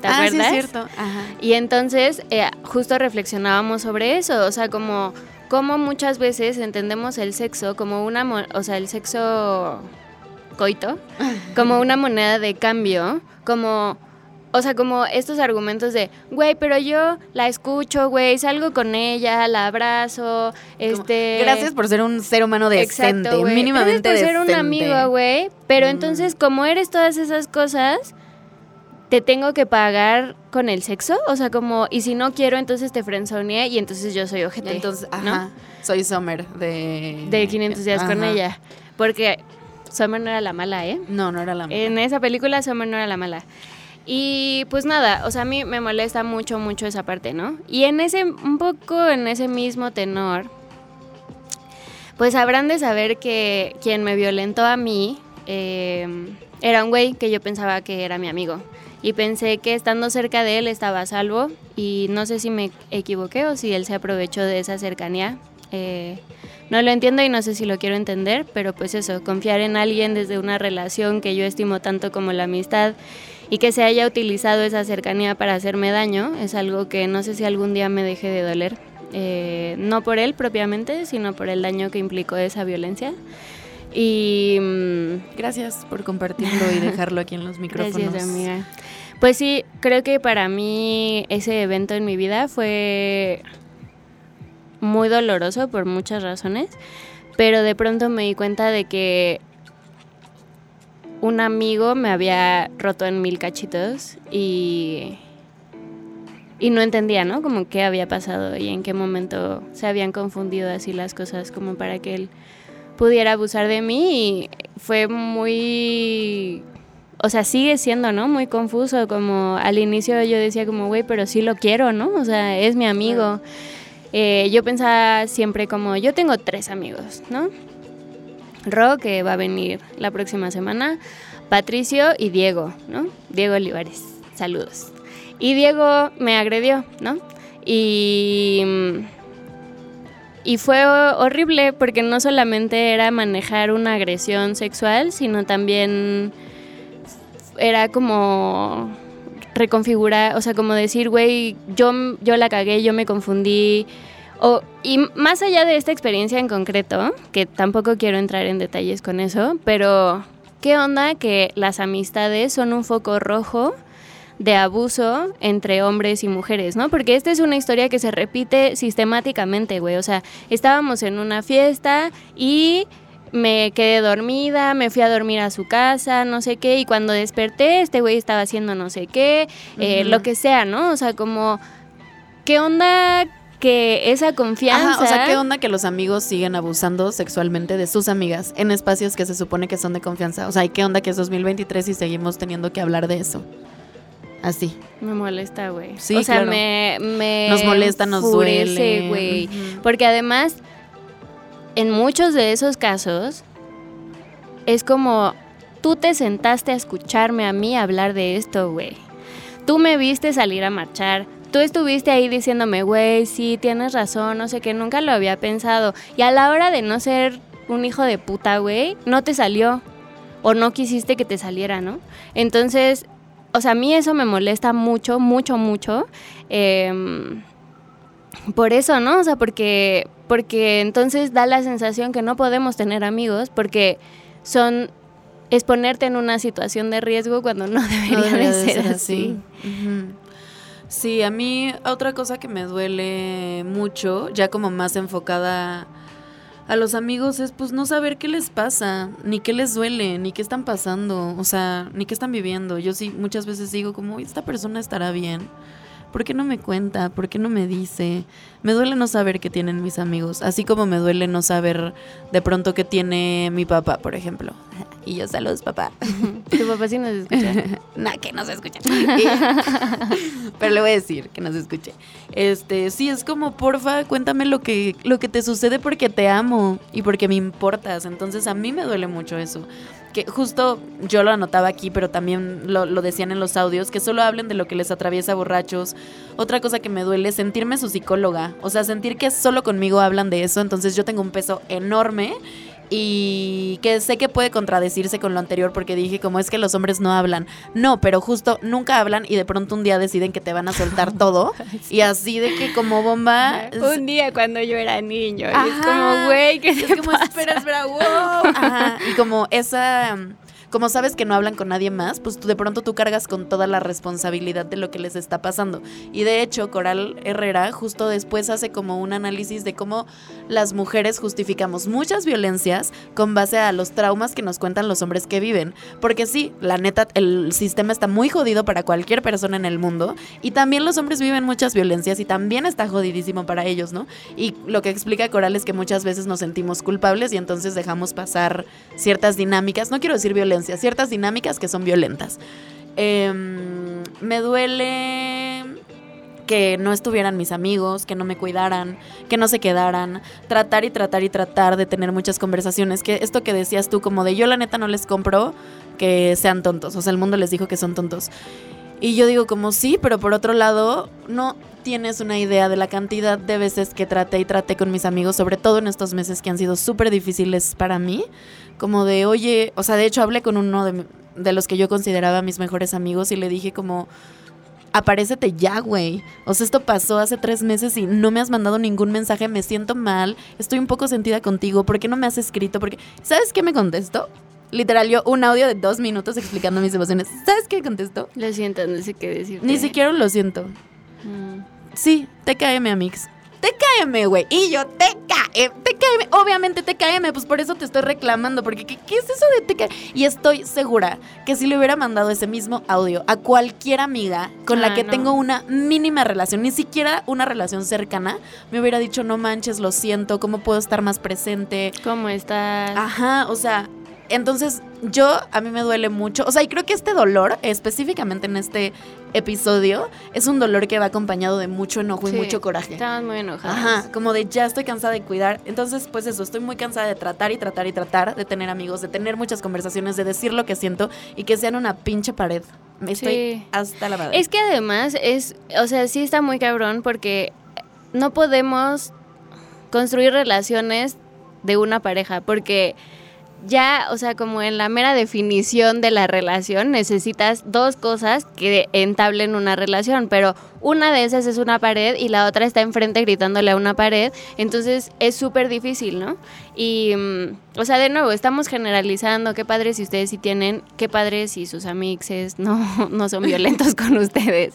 ¿Te ah, acuerdas? sí, es cierto. Ajá. Y entonces eh, justo reflexionábamos sobre eso, o sea, como, como muchas veces entendemos el sexo como una, o sea, el sexo coito, como una moneda de cambio, como, o sea, como estos argumentos de, güey, pero yo la escucho, güey, salgo con ella, la abrazo, Como, este... Gracias por ser un ser humano decente, Exacto, mínimamente Gracias por ser un amigo, güey. Pero Mm. entonces, como eres todas esas cosas, te tengo que pagar con el sexo. O sea, como, y si no quiero, entonces te frenzoneé y entonces yo soy ojete. Entonces, ¿no? ajá, soy Summer de... De 500 días con ella. Porque Summer no era la mala, ¿eh? No, no era la En esa película Summer no era la mala. Y pues nada, o sea, a mí me molesta mucho, mucho esa parte, ¿no? Y en ese, un poco en ese mismo tenor, pues habrán de saber que quien me violentó a mí eh, era un güey que yo pensaba que era mi amigo. Y pensé que estando cerca de él estaba a salvo y no sé si me equivoqué o si él se aprovechó de esa cercanía. Eh, no lo entiendo y no sé si lo quiero entender, pero pues eso, confiar en alguien desde una relación que yo estimo tanto como la amistad y que se haya utilizado esa cercanía para hacerme daño es algo que no sé si algún día me deje de doler. Eh, no por él propiamente, sino por el daño que implicó esa violencia. Y mm, Gracias por compartirlo y dejarlo aquí en los micrófonos. Gracias, amiga. Pues sí, creo que para mí ese evento en mi vida fue muy doloroso por muchas razones, pero de pronto me di cuenta de que un amigo me había roto en mil cachitos y y no entendía, ¿no? Como qué había pasado y en qué momento se habían confundido así las cosas como para que él pudiera abusar de mí y fue muy o sea, sigue siendo, ¿no? Muy confuso, como al inicio yo decía como, güey, pero sí lo quiero, ¿no? O sea, es mi amigo. Eh, yo pensaba siempre como, yo tengo tres amigos, ¿no? Ro, que va a venir la próxima semana, Patricio y Diego, ¿no? Diego Olivares, saludos. Y Diego me agredió, ¿no? Y, y fue ho- horrible porque no solamente era manejar una agresión sexual, sino también era como reconfigurar, o sea, como decir, güey, yo, yo la cagué, yo me confundí. O, y más allá de esta experiencia en concreto, que tampoco quiero entrar en detalles con eso, pero ¿qué onda que las amistades son un foco rojo de abuso entre hombres y mujeres, ¿no? Porque esta es una historia que se repite sistemáticamente, güey. O sea, estábamos en una fiesta y me quedé dormida, me fui a dormir a su casa, no sé qué, y cuando desperté, este güey estaba haciendo no sé qué, eh, lo que sea, ¿no? O sea, como, ¿qué onda que esa confianza... Ajá, o sea, ¿qué onda que los amigos siguen abusando sexualmente de sus amigas en espacios que se supone que son de confianza? O sea, ¿y qué onda que es 2023 y seguimos teniendo que hablar de eso? Así. Me molesta, güey. Sí, o sea, claro. me, me Nos molesta, nos duele. güey. Porque además, en muchos de esos casos, es como, tú te sentaste a escucharme a mí hablar de esto, güey. Tú me viste salir a marchar. Tú estuviste ahí diciéndome, güey, sí, tienes razón, no sé qué, nunca lo había pensado. Y a la hora de no ser un hijo de puta, güey, no te salió. O no quisiste que te saliera, ¿no? Entonces, o sea, a mí eso me molesta mucho, mucho, mucho. Em, por eso, ¿no? O sea, porque, porque entonces da la sensación que no podemos tener amigos porque son es ponerte en una situación de riesgo cuando no debería, No debería de ser, así. Sí, a mí otra cosa que me duele mucho, ya como más enfocada a los amigos, es pues no saber qué les pasa, ni qué les duele, ni qué están pasando, o sea, ni qué están viviendo. Yo sí muchas veces digo como, esta persona estará bien. ¿Por qué no me cuenta? ¿Por qué no me dice? Me duele no saber qué tienen mis amigos, así como me duele no saber de pronto qué tiene mi papá, por ejemplo. Y yo, saludos, papá. Tu papá sí nos escucha. nah, que no se escucha. Pero le voy a decir que no se escuche. Este, sí, es como, porfa, cuéntame lo que, lo que te sucede porque te amo y porque me importas. Entonces a mí me duele mucho eso. Que justo yo lo anotaba aquí, pero también lo, lo decían en los audios, que solo hablen de lo que les atraviesa borrachos. Otra cosa que me duele es sentirme su psicóloga. O sea, sentir que solo conmigo hablan de eso. Entonces yo tengo un peso enorme y que sé que puede contradecirse con lo anterior porque dije como es que los hombres no hablan. No, pero justo nunca hablan y de pronto un día deciden que te van a soltar todo y así de que como bomba es- Un día cuando yo era niño. y es como, güey, ¿qué es como pasa? espera, espera, wow. Ajá, y como esa como sabes que no hablan con nadie más, pues de pronto tú cargas con toda la responsabilidad de lo que les está pasando. Y de hecho, Coral Herrera justo después hace como un análisis de cómo las mujeres justificamos muchas violencias con base a los traumas que nos cuentan los hombres que viven. Porque sí, la neta, el sistema está muy jodido para cualquier persona en el mundo. Y también los hombres viven muchas violencias y también está jodidísimo para ellos, ¿no? Y lo que explica Coral es que muchas veces nos sentimos culpables y entonces dejamos pasar ciertas dinámicas, no quiero decir violencia, ciertas dinámicas que son violentas. Em, me duele que no estuvieran mis amigos, que no me cuidaran, que no se quedaran, tratar y tratar y tratar de tener muchas conversaciones, que esto que decías tú como de yo la neta no les compro que sean tontos, o sea, el mundo les dijo que son tontos. Y yo digo como sí, pero por otro lado, no tienes una idea de la cantidad de veces que traté y traté con mis amigos, sobre todo en estos meses que han sido súper difíciles para mí, como de, oye, o sea, de hecho hablé con uno de, los que yo consideraba mis mejores amigos y le dije como, aparécete ya, güey. O sea, esto pasó hace tres meses y no me has mandado ningún mensaje, me siento mal, estoy un poco sentida contigo, ¿por qué no me has escrito? Porque, ¿sabes qué me contestó? Literal, yo un audio de dos minutos explicando mis emociones. ¿Sabes qué contestó? Lo siento, no sé qué decir. Ni siquiera lo siento. Mm. Sí, TKM, Amix. TKM, güey. Y yo, TKM, TKM. Obviamente TKM, pues por eso te estoy reclamando. Porque, ¿qué, qué es eso de TKM? Y estoy segura que si le hubiera mandado ese mismo audio a cualquier amiga con la Ah, que no. tengo una mínima relación, ni siquiera una relación cercana, me hubiera dicho, no manches, lo siento, ¿cómo puedo estar más presente? ¿Cómo estás? Ajá, o sea, entonces yo a mí me duele mucho, o sea, y creo que este dolor, específicamente en este episodio, es un dolor que va acompañado de mucho enojo y mucho coraje. Estamos muy enojados. Ajá, como de ya estoy cansada de cuidar. Entonces, pues eso, estoy muy cansada de tratar y tratar y tratar, de tener amigos, de tener muchas conversaciones, de decir lo que siento y que sean una pinche pared. Me estoy Sí. hasta la madre. Es que además es, o sea, sí está muy cabrón porque no podemos construir relaciones de una pareja porque ya, o sea, como en la mera definición de la relación necesitas dos cosas que entablen una relación, pero una de esas es una pared y la otra está enfrente gritándole a una pared, entonces es súper difícil, ¿no? Y, mm, o sea, de nuevo, estamos generalizando, qué padre si ustedes sí tienen, qué padre si sus amixes no, no son violentos con ustedes.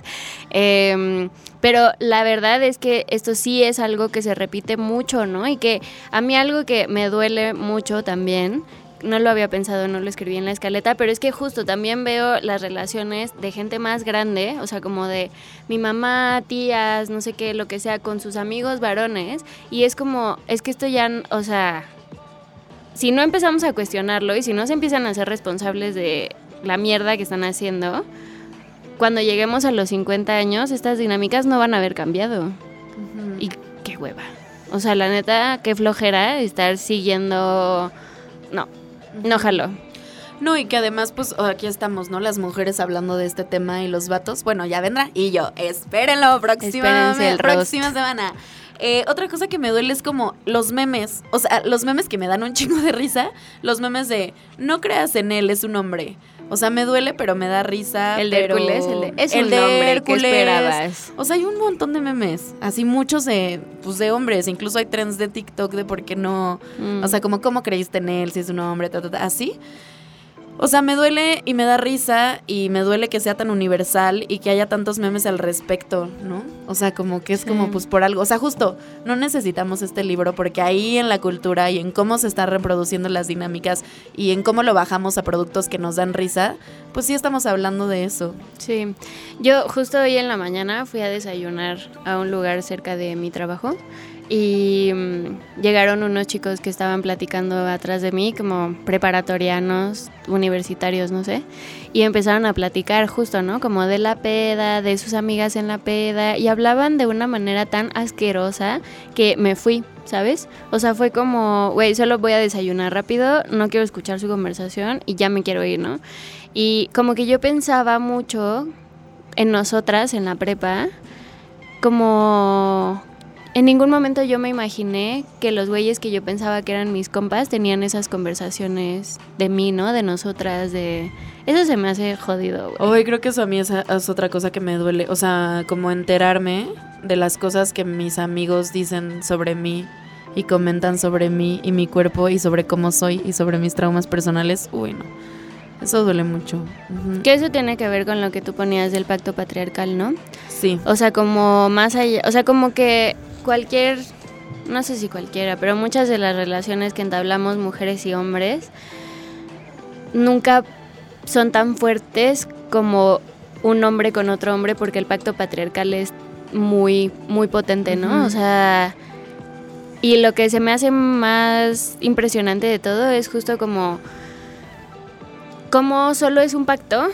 Em, pero la verdad es que esto sí es algo que se repite mucho, ¿no? Y que a mí algo que me duele mucho también, no lo había pensado, no lo escribí en la escaleta, pero es que justo también veo las relaciones de gente más grande, o sea, como de mi mamá, tías, no sé qué, lo que sea, con sus amigos varones, y es como, es que esto ya, o sea, si no empezamos a cuestionarlo y si no se empiezan a ser responsables de la mierda que están haciendo, cuando lleguemos a los 50 años, estas dinámicas no van a haber cambiado. Y qué hueva. O sea, la neta, qué flojera estar siguiendo... No, no jalo. No, y que además, pues aquí estamos, ¿no? Las mujeres hablando de este tema y los vatos. Bueno, ya vendrá. Y yo, espérenlo, próxima, el próxima semana. Eh, otra cosa que me duele es como los memes. O sea, los memes que me dan un chingo de risa. Los memes de no creas en él, es un hombre. O sea, me duele, pero me da risa. El de pero- Hércules, el de... Es el un de hombre, ¿qué Hércules. esperabas? O sea, hay un montón de memes. Así muchos de, pues, de hombres. Incluso hay trends de TikTok de por qué no. Mm. O sea, como cómo creíste en él, si es un hombre, ta, ta, ta, así. O sea, me duele y me da risa y me duele que sea tan universal y que haya tantos memes al respecto, ¿no? O sea, como que es Sí. como pues por algo. O sea, justo, no necesitamos este libro porque ahí en la cultura y en cómo se están reproduciendo las dinámicas y en cómo lo bajamos a productos que nos dan risa, pues sí estamos hablando de eso. Sí, yo justo hoy en la mañana fui a desayunar a un lugar cerca de mi trabajo y mm, llegaron unos chicos que estaban platicando atrás de mí, como preparatorianos, universitarios, no sé, y empezaron a platicar justo, ¿no? Como de la peda, de sus amigas en la peda, y hablaban de una manera tan asquerosa que me fui, ¿sabes? O sea, fue como, güey, solo voy a desayunar rápido, no quiero escuchar su conversación y ya me quiero ir, ¿no? Y como que yo pensaba mucho en nosotras, en la prepa, como en ningún momento yo me imaginé que los güeyes que yo pensaba que eran mis compas tenían esas conversaciones de mí, ¿no? De nosotras, de... Eso se me hace jodido. güey. Hoy creo que eso a mí es, es otra cosa que me duele. O sea, como enterarme de las cosas que mis amigos dicen sobre mí y comentan sobre mí y mi cuerpo y sobre cómo soy y sobre mis traumas personales. Uy, no. Eso duele mucho. Que eso tiene que ver con lo que tú ponías del pacto patriarcal, ¿no? Sí. O sea, como más allá, o sea, como que cualquier, no sé si cualquiera, pero muchas de las relaciones que entablamos mujeres y hombres nunca son tan fuertes como un hombre con otro hombre porque el pacto patriarcal es muy, muy potente, ¿no? O sea, y lo que se me hace más impresionante de todo es justo como, como solo es un pacto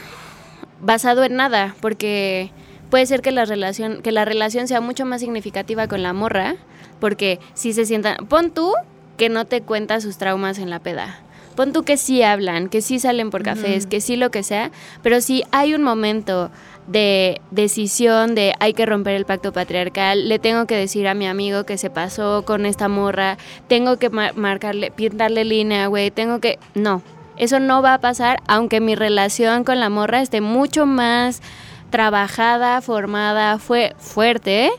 basado en nada, porque puede ser que la relación, que la relación sea mucho más significativa con la morra, porque si se sientan, pon tú que no te cuenta sus traumas en la peda. Pon tú que sí hablan, que sí salen por cafés, que sí lo que sea, pero si hay un momento de decisión de hay que romper el pacto patriarcal, le tengo que decir a mi amigo que se pasó con esta morra, tengo que mar- marcarle, pintarle línea, güey, tengo que... No, eso no va a pasar aunque mi relación con la morra esté mucho más trabajada, formada, fue fuerte, ¿eh?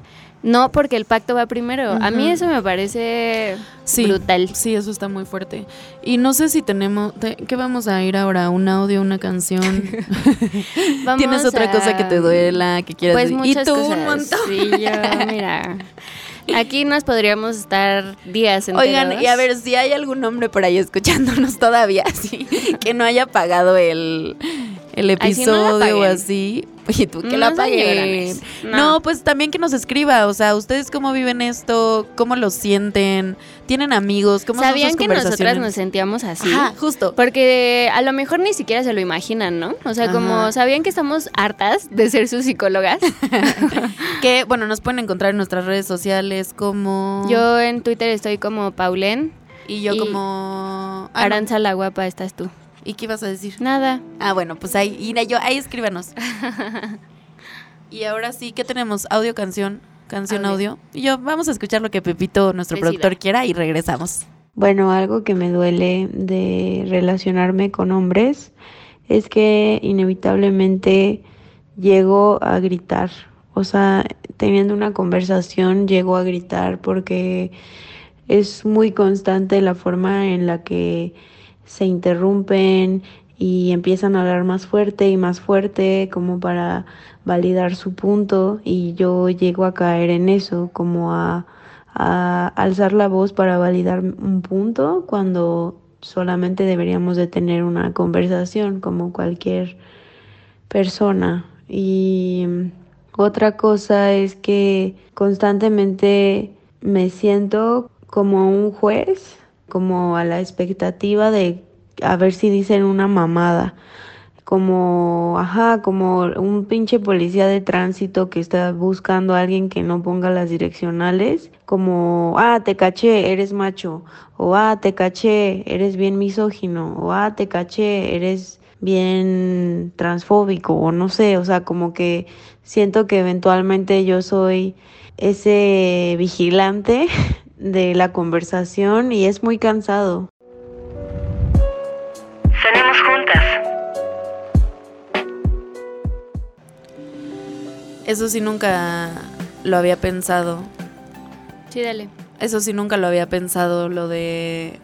no porque el pacto va primero. A mí eso me parece Sí, brutal. Sí, eso está muy fuerte. Y no sé si tenemos... te- ¿Qué vamos a ir ahora? ¿Un audio, una canción? ¿Tienes otra a- cosa que te duela, que quieras Pues decir? muchas y tú cosas. un montón. Sí, yo, mira. Aquí nos podríamos estar días enteros. Oigan, y a ver, si hay algún hombre por ahí escuchándonos todavía, que no haya pagado el, no episodio o así. Y tú que No la llorones. No. No. pues también que nos escriba. O sea, ¿ustedes cómo viven esto? ¿Cómo lo sienten? ¿Tienen amigos? ¿Cómo son ¿Sabían sus que nosotras nos sentíamos así? Ajá, justo. Porque a lo mejor ni siquiera se lo imaginan, ¿no? O sea, como sabían que estamos hartas de ser sus psicólogas. Que, bueno, nos pueden encontrar en nuestras redes sociales como... Yo en Twitter estoy como Paulen, Y yo y- como... Ah, no. Aranza la guapa estás tú. ¿Y qué ibas a decir? Nada. Ah, bueno, pues ahí, y yo, ahí escríbanos. y ahora sí, ¿qué tenemos? Audio, canción, canción, audio. Audio. Y yo, vamos a escuchar lo que Pepito, nuestro Decida. productor, quiera y regresamos. Bueno, algo que me duele de relacionarme con hombres es que inevitablemente llego a gritar. O sea, teniendo una conversación llego a gritar porque es muy constante la forma en la que se interrumpen y empiezan a hablar más fuerte y más fuerte como para validar su punto y yo llego a caer en eso, como a, a alzar la voz para validar un punto cuando solamente deberíamos de tener una conversación como cualquier persona. Y otra cosa es que constantemente me siento como un juez, como a la expectativa de a ver si dicen una mamada. Como, ajá, como un pinche policía de tránsito que está buscando a alguien que no ponga las direccionales, como, ah, te caché, eres macho, o ah, te caché, eres bien misógino, o ah, te caché, eres bien transfóbico, o no sé, o sea, como que siento que eventualmente yo soy ese vigilante de la conversación y es muy cansado. Cenemos juntas. Eso sí nunca lo había pensado. Sí, dale. Eso sí nunca lo había pensado, lo de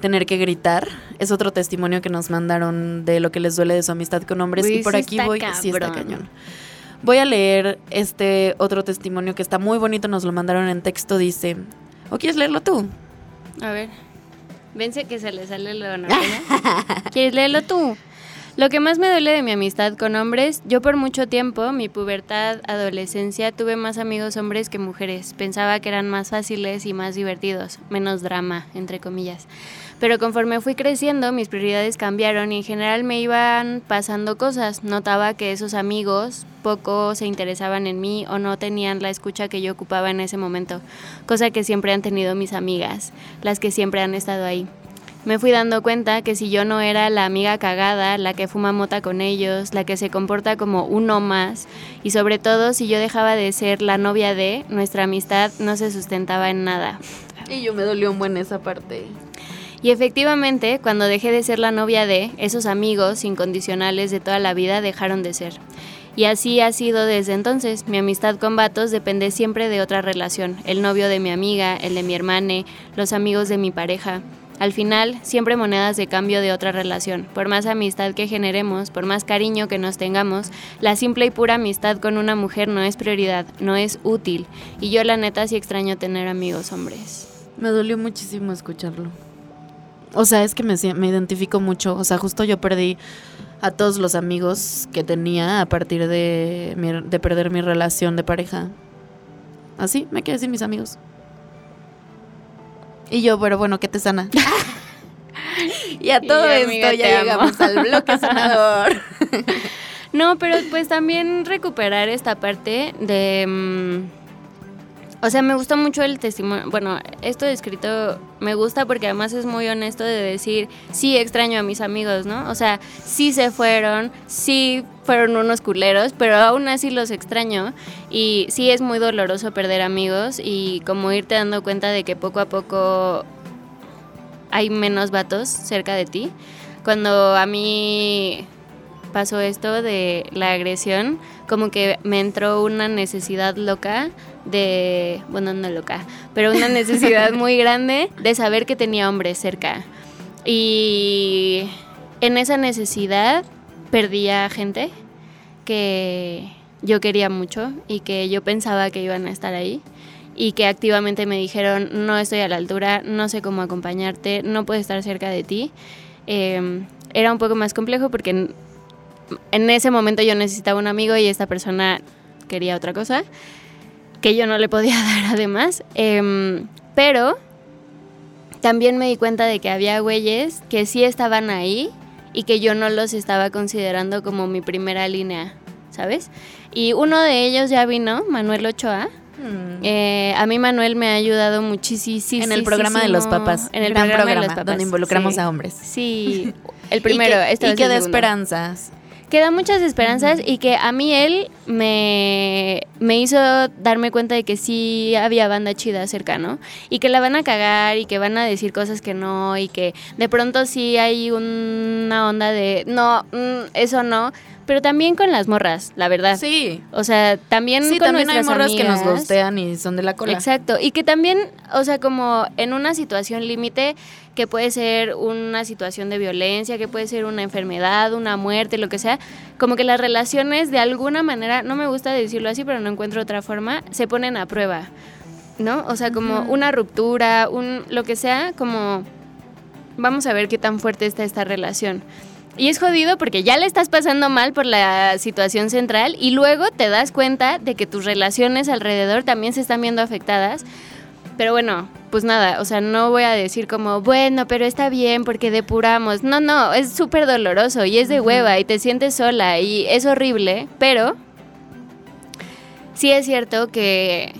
tener que gritar. Es otro testimonio que nos mandaron de lo que les duele de su amistad con hombres. Uy, y por sí aquí está voy. Sí, está cabrón. cañón. Voy a leer este otro testimonio que está muy bonito. Nos lo mandaron en texto. Dice: ¿O quieres leerlo tú? A ver. Vence que se le sale lo norteña. ¿Quieres leerlo tú? Lo que más me duele de mi amistad con hombres, yo por mucho tiempo, mi pubertad, adolescencia, tuve más amigos hombres que mujeres. Pensaba que eran más fáciles y más divertidos, menos drama, entre comillas. Pero conforme fui creciendo, mis prioridades cambiaron y en general me iban pasando cosas. Notaba que esos amigos poco se interesaban en mí o no tenían la escucha que yo ocupaba en ese momento, cosa que siempre han tenido mis amigas, las que siempre han estado ahí me fui dando cuenta que si yo no era la amiga cagada, la que fuma mota con ellos, la que se comporta como uno más, y sobre todo si yo dejaba de ser la novia de, nuestra amistad no se sustentaba en nada. Y yo me dolió un buen esa parte. Y efectivamente, cuando dejé de ser la novia de, esos amigos incondicionales de toda la vida dejaron de ser. Y así ha sido desde entonces. Mi amistad con vatos depende siempre de otra relación. El novio de mi amiga, el de mi hermana, los amigos de mi pareja. Al final, siempre monedas de cambio de otra relación. Por más amistad que generemos, por más cariño que nos tengamos, la simple y pura amistad con una mujer no es prioridad, no es útil. Y yo la neta sí extraño tener amigos hombres. Me dolió muchísimo escucharlo. O sea, es que me, me identifico mucho. O sea, justo yo perdí a todos los amigos que tenía a partir de, de perder mi relación de pareja. Así, me quedé sin mis amigos. Y yo, pero bueno, ¿qué te sana? y a todo esto ya llegamos al bloque sanador. no, pero pues también recuperar esta parte de... Mm, o sea, me gusta mucho el testimonio. Bueno, esto escrito me gusta porque además es muy honesto de decir, sí extraño a mis amigos, ¿no? O sea, sí se fueron, sí fueron unos culeros, pero aún así los extraño. Y sí es muy doloroso perder amigos y como irte dando cuenta de que poco a poco hay menos vatos cerca de ti. Cuando a mí pasó esto de la agresión, como que me entró una necesidad loca de, bueno, no loca, pero una necesidad muy grande de saber que tenía hombres cerca. Y en esa necesidad perdía gente que yo quería mucho y que yo pensaba que iban a estar ahí y que activamente me dijeron no estoy a la altura, no sé cómo acompañarte, no puedo estar cerca de ti. Em, era un poco más complejo porque en ese momento yo necesitaba un amigo y esta persona quería otra cosa que yo no le podía dar además. Em, pero también me di cuenta de que había güeyes que sí estaban ahí y que yo no los estaba considerando como mi primera línea, ¿sabes? Y uno de ellos ya vino, Manuel Ochoa. Mm. Eh, a mí Manuel me ha ayudado muchísimo. En el programa de los papás. En el programa, de los papás. Donde involucramos a hombres. Sí, el primero. y que, y que de esperanzas que da muchas esperanzas y que a mí él me, me hizo darme cuenta de que sí había banda chida cerca, ¿no? Y que la van a cagar y que van a decir cosas que no y que de pronto sí hay una onda de no, mm, eso no pero también con las morras, la verdad. Sí. O sea, también sí, con también hay morras que nos gustean y son de la cola. Exacto. Y que también, o sea, como en una situación límite, que puede ser una situación de violencia, que puede ser una enfermedad, una muerte, lo que sea, como que las relaciones de alguna manera, no me gusta decirlo así, pero no encuentro otra forma, se ponen a prueba. ¿No? O sea, como una ruptura, un lo que sea, como vamos a ver qué tan fuerte está esta relación. Y es jodido porque ya le estás pasando mal por la situación central y luego te das cuenta de que tus relaciones alrededor también se están viendo afectadas. Pero bueno, pues nada, o sea, no voy a decir como, bueno, pero está bien porque depuramos. No, no, es súper doloroso y es de hueva y te sientes sola y es horrible, pero sí es cierto que,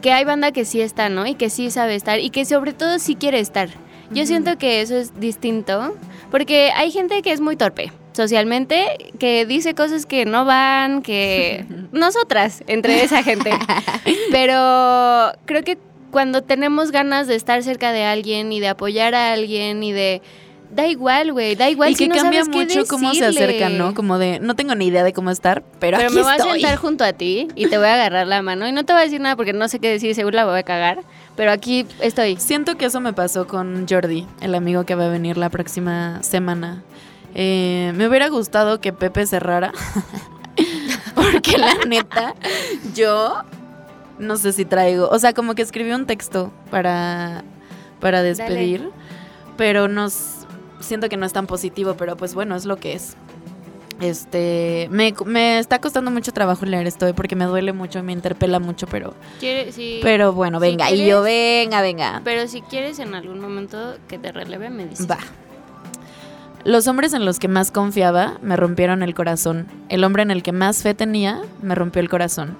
que hay banda que sí está, ¿no? Y que sí sabe estar y que sobre todo sí quiere estar. Yo siento que eso es distinto porque hay gente que es muy torpe socialmente, que dice cosas que no van, que nosotras, entre esa gente. Pero creo que cuando tenemos ganas de estar cerca de alguien y de apoyar a alguien y de da igual, güey, da igual y que cambia mucho cómo se acercan, ¿no? Como de no tengo ni idea de cómo estar, pero, pero me voy a sentar junto a ti y te voy a agarrar la mano y no te voy a decir nada porque no sé qué decir, seguro la voy a cagar, pero aquí estoy. Siento que eso me pasó con Jordi, el amigo que va a venir la próxima semana. Eh, me hubiera gustado que Pepe cerrara. porque la neta, yo no sé si traigo. O sea, como que escribí un texto para, para despedir. Pero nos siento que no es tan positivo, pero pues bueno, es lo que es. Este, me, me está costando mucho trabajo leer esto porque me duele mucho, me interpela mucho, pero, sí, pero bueno, Si venga, y yo, quieres- venga, venga. pero si quieres en algún momento que te releve, me dices. Va. Los hombres en los que más confiaba me rompieron el corazón. El hombre en el que más fe tenía me rompió el corazón.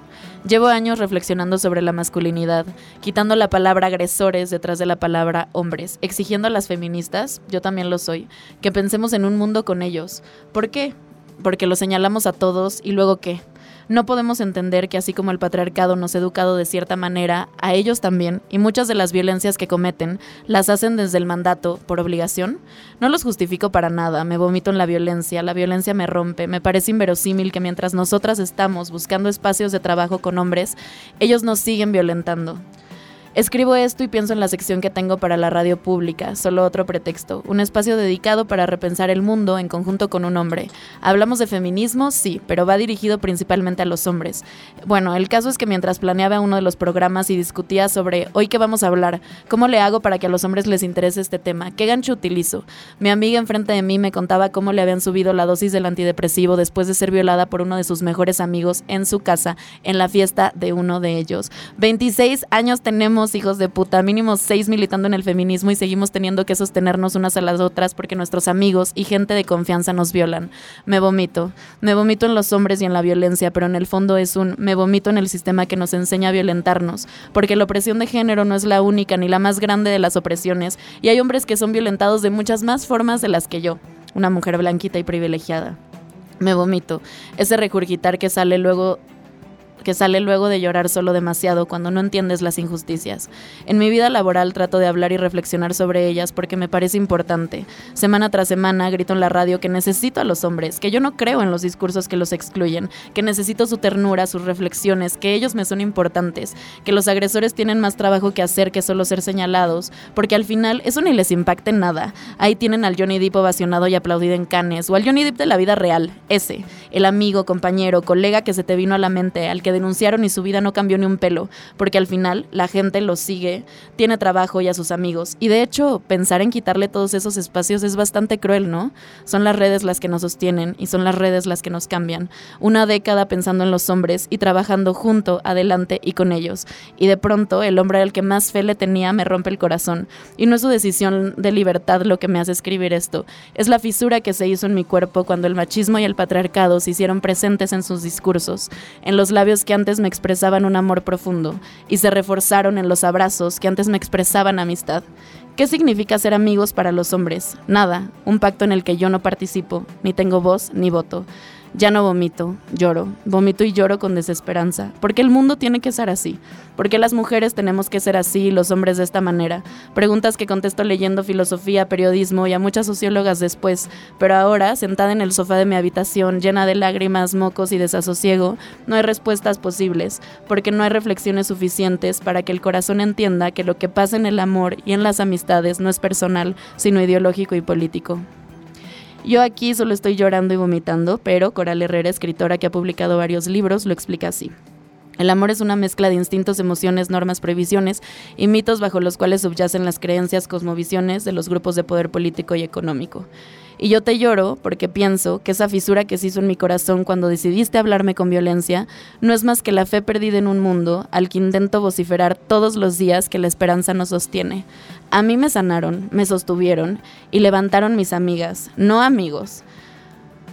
Llevo años reflexionando sobre la masculinidad, quitando la palabra agresores detrás de la palabra hombres, exigiendo a las feministas, yo también lo soy, que pensemos en un mundo con ellos. ¿Por qué? Porque lo señalamos a todos y luego qué. No podemos entender que así como el patriarcado nos ha educado de cierta manera, a ellos también, y muchas de las violencias que cometen, las hacen desde el mandato, por obligación. No los justifico para nada, me vomito en la violencia, la violencia me rompe, me parece inverosímil que mientras nosotras estamos buscando espacios de trabajo con hombres, ellos nos siguen violentando. Escribo esto y pienso en la sección que tengo para la radio pública, solo otro pretexto, un espacio dedicado para repensar el mundo en conjunto con un hombre. Hablamos de feminismo, sí, pero va dirigido principalmente a los hombres. Bueno, el caso es que mientras planeaba uno de los programas y discutía sobre hoy qué vamos a hablar, cómo le hago para que a los hombres les interese este tema, qué gancho utilizo. Mi amiga enfrente de mí me contaba cómo le habían subido la dosis del antidepresivo después de ser violada por uno de sus mejores amigos en su casa, en la fiesta de uno de ellos. 26 años tenemos, hijos de puta, mínimo 6 militando en el feminismo y seguimos teniendo que sostenernos unas a las otras porque nuestros amigos y gente de confianza nos violan. Me vomito. Me vomito en los hombres y en la violencia, pero en el fondo es un me vomito en el sistema que nos enseña a violentarnos, porque la opresión de género no es la única ni la más grande de las opresiones, y hay hombres que son violentados de muchas más formas de las que yo, una mujer blanquita y privilegiada. Me vomito. Ese regurgitar que sale luego que sale luego de llorar solo demasiado cuando no entiendes las injusticias. En mi vida laboral trato de hablar y reflexionar sobre ellas porque me parece importante. Semana tras semana grito en la radio que necesito a los hombres, que yo no creo en los discursos que los excluyen, que necesito su ternura, sus reflexiones, que ellos me son importantes, que los agresores tienen más trabajo que hacer que solo ser señalados, porque al final eso ni les impacta en nada. Ahí tienen al Johnny Depp ovacionado y aplaudido en Cannes, o al Johnny Depp de la vida real, ese, el amigo, compañero, colega que se te vino a la mente, al que denunciaron y su vida no cambió ni un pelo, porque al final la gente lo sigue, tiene trabajo y a sus amigos. Y de hecho, pensar en quitarle todos esos espacios es bastante cruel, ¿no? Son las redes las que nos sostienen y son las redes las que nos cambian. Una década pensando en los hombres y trabajando junto, adelante y con ellos. Y de pronto, el hombre al que más fe le tenía me rompe el corazón. Y no es su decisión de libertad lo que me hace escribir esto, es la fisura que se hizo en mi cuerpo cuando el machismo y el patriarcado se hicieron presentes en sus discursos, en los labios que antes me expresaban un amor profundo y se reforzaron en los abrazos que antes me expresaban amistad. ¿Qué significa ser amigos para los hombres? Nada, un pacto en el que yo no participo, ni tengo voz ni voto. Ya no vomito, lloro, vomito y lloro con desesperanza, porque el mundo tiene que ser así, porque las mujeres tenemos que ser así y los hombres de esta manera. Preguntas que contesto leyendo filosofía, periodismo y a muchas sociólogas después, pero ahora, sentada en el sofá de mi habitación, llena de lágrimas, mocos y desasosiego, no hay respuestas posibles, porque no hay reflexiones suficientes para que el corazón entienda que lo que pasa en el amor y en las amistades no es personal, sino ideológico y político. Yo aquí solo estoy llorando y vomitando, pero Coral Herrera, escritora que ha publicado varios libros, lo explica así. El amor es una mezcla de instintos, emociones, normas, previsiones y mitos bajo los cuales subyacen las creencias, cosmovisiones de los grupos de poder político y económico. Y yo te lloro porque pienso que esa fisura que se hizo en mi corazón cuando decidiste hablarme con violencia no es más que la fe perdida en un mundo al que intento vociferar todos los días que la esperanza nos sostiene. A mí me sanaron, me sostuvieron y levantaron mis amigas, no amigos.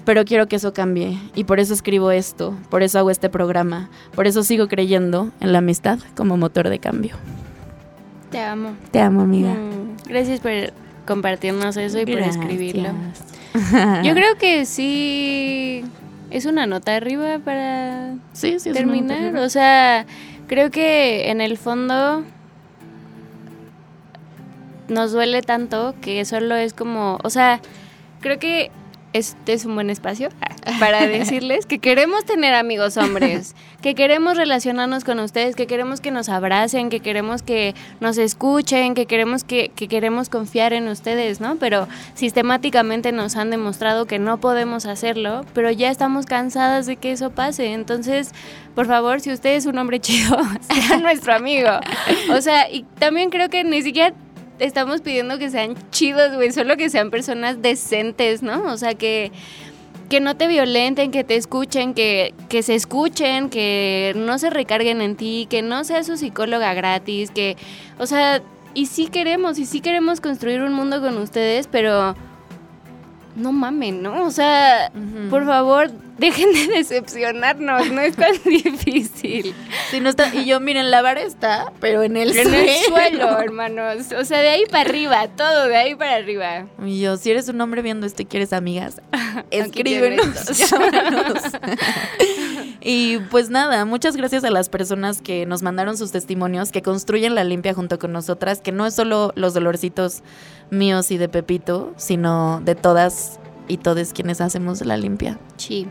Pero quiero que eso cambie y por eso escribo esto, por eso hago este programa, por eso sigo creyendo en la amistad como motor de cambio. Te amo. Te amo, amiga. Mm, Gracias por compartirnos eso y por escribirlo. Yo creo que sí es una nota arriba para Sí, terminar. O sea, creo que en el fondo nos duele tanto que solo es como, o sea, creo que este es un buen espacio para decirles que queremos tener amigos hombres, que queremos relacionarnos con ustedes, que queremos que nos abracen, que queremos que nos escuchen, que queremos que, que queremos confiar en ustedes, ¿no? Pero sistemáticamente nos han demostrado que no podemos hacerlo, pero ya estamos cansadas de que eso pase. Entonces, por favor, si usted es un hombre chido, sea nuestro amigo. O sea, y también creo que ni siquiera estamos pidiendo que sean chidos, güey, solo que sean personas decentes, ¿no? O sea, que que no te violenten, que te escuchen, que, que se escuchen, que no se recarguen en ti, que no sea su psicóloga gratis, que, o sea, y sí queremos, y sí queremos construir un mundo con ustedes, pero no mamen, ¿no? O sea, por favor, dejen de decepcionarnos, no es tan difícil. Sí, no está, y yo, miren, la vara está, pero en el, suelo. el suelo, hermanos. O sea, de ahí para arriba, todo de ahí para arriba. Y yo, si eres un hombre viendo esto y quieres amigas, escríbenos. llámanos. y pues nada, muchas gracias a las personas que nos mandaron sus testimonios, que construyen la limpia junto con nosotras, que no es solo los dolorcitos míos y de Pepito, sino de todas y todos quienes hacemos la limpia. Sí.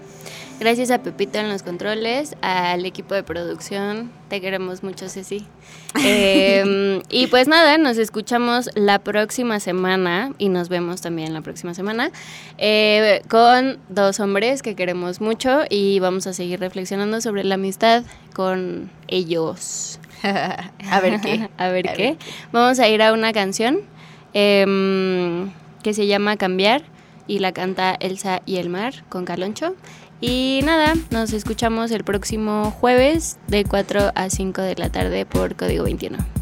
Gracias a Pepito en los controles, al equipo de producción. Te queremos mucho, Ceci. Eh, y pues nada, nos escuchamos la próxima semana y nos vemos también la próxima semana eh, con dos hombres que queremos mucho y vamos a seguir reflexionando sobre la amistad con ellos. a ver qué. a ver qué. Vamos a ir a una canción em, que se llama Cambiar y la canta Elsa y el mar con Caloncho. Y nada, nos escuchamos el próximo jueves de 4 a 5 de la tarde por Código 21.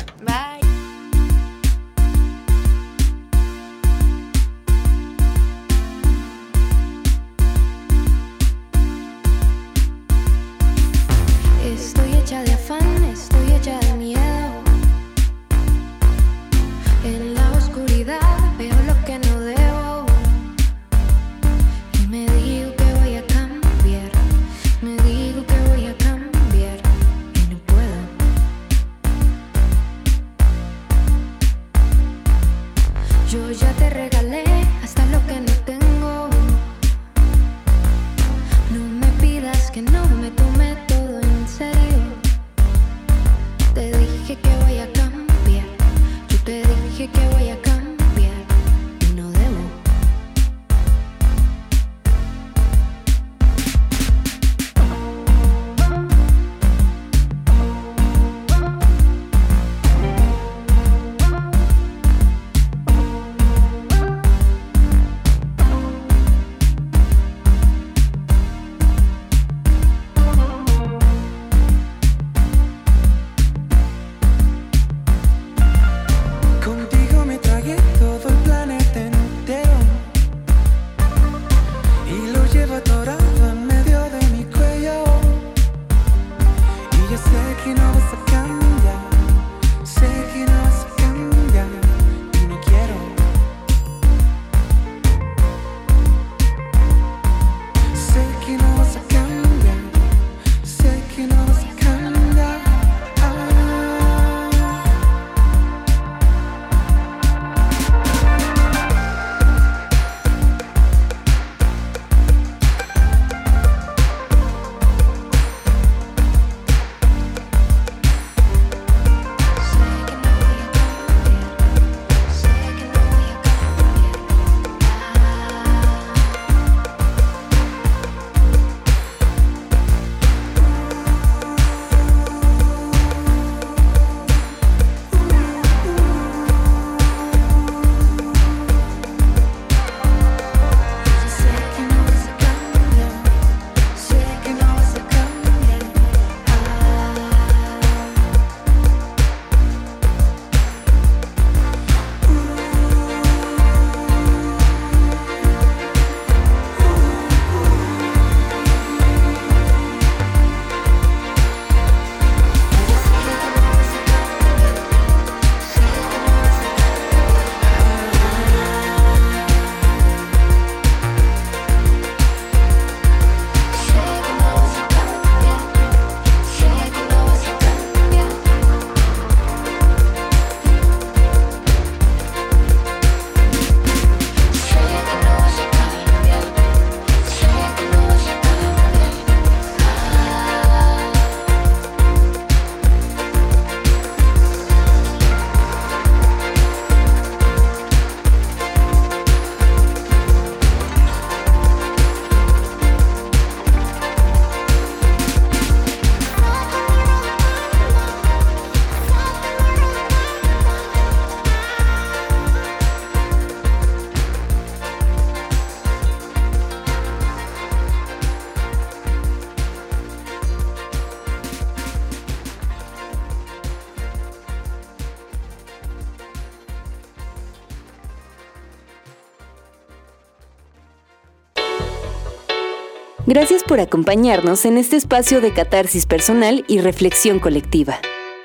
Gracias por acompañarnos en este espacio de catarsis personal y reflexión colectiva.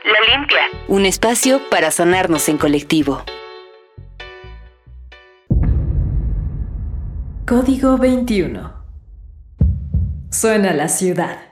La limpia. Un espacio para sanarnos en colectivo. Código 21. Suena la ciudad.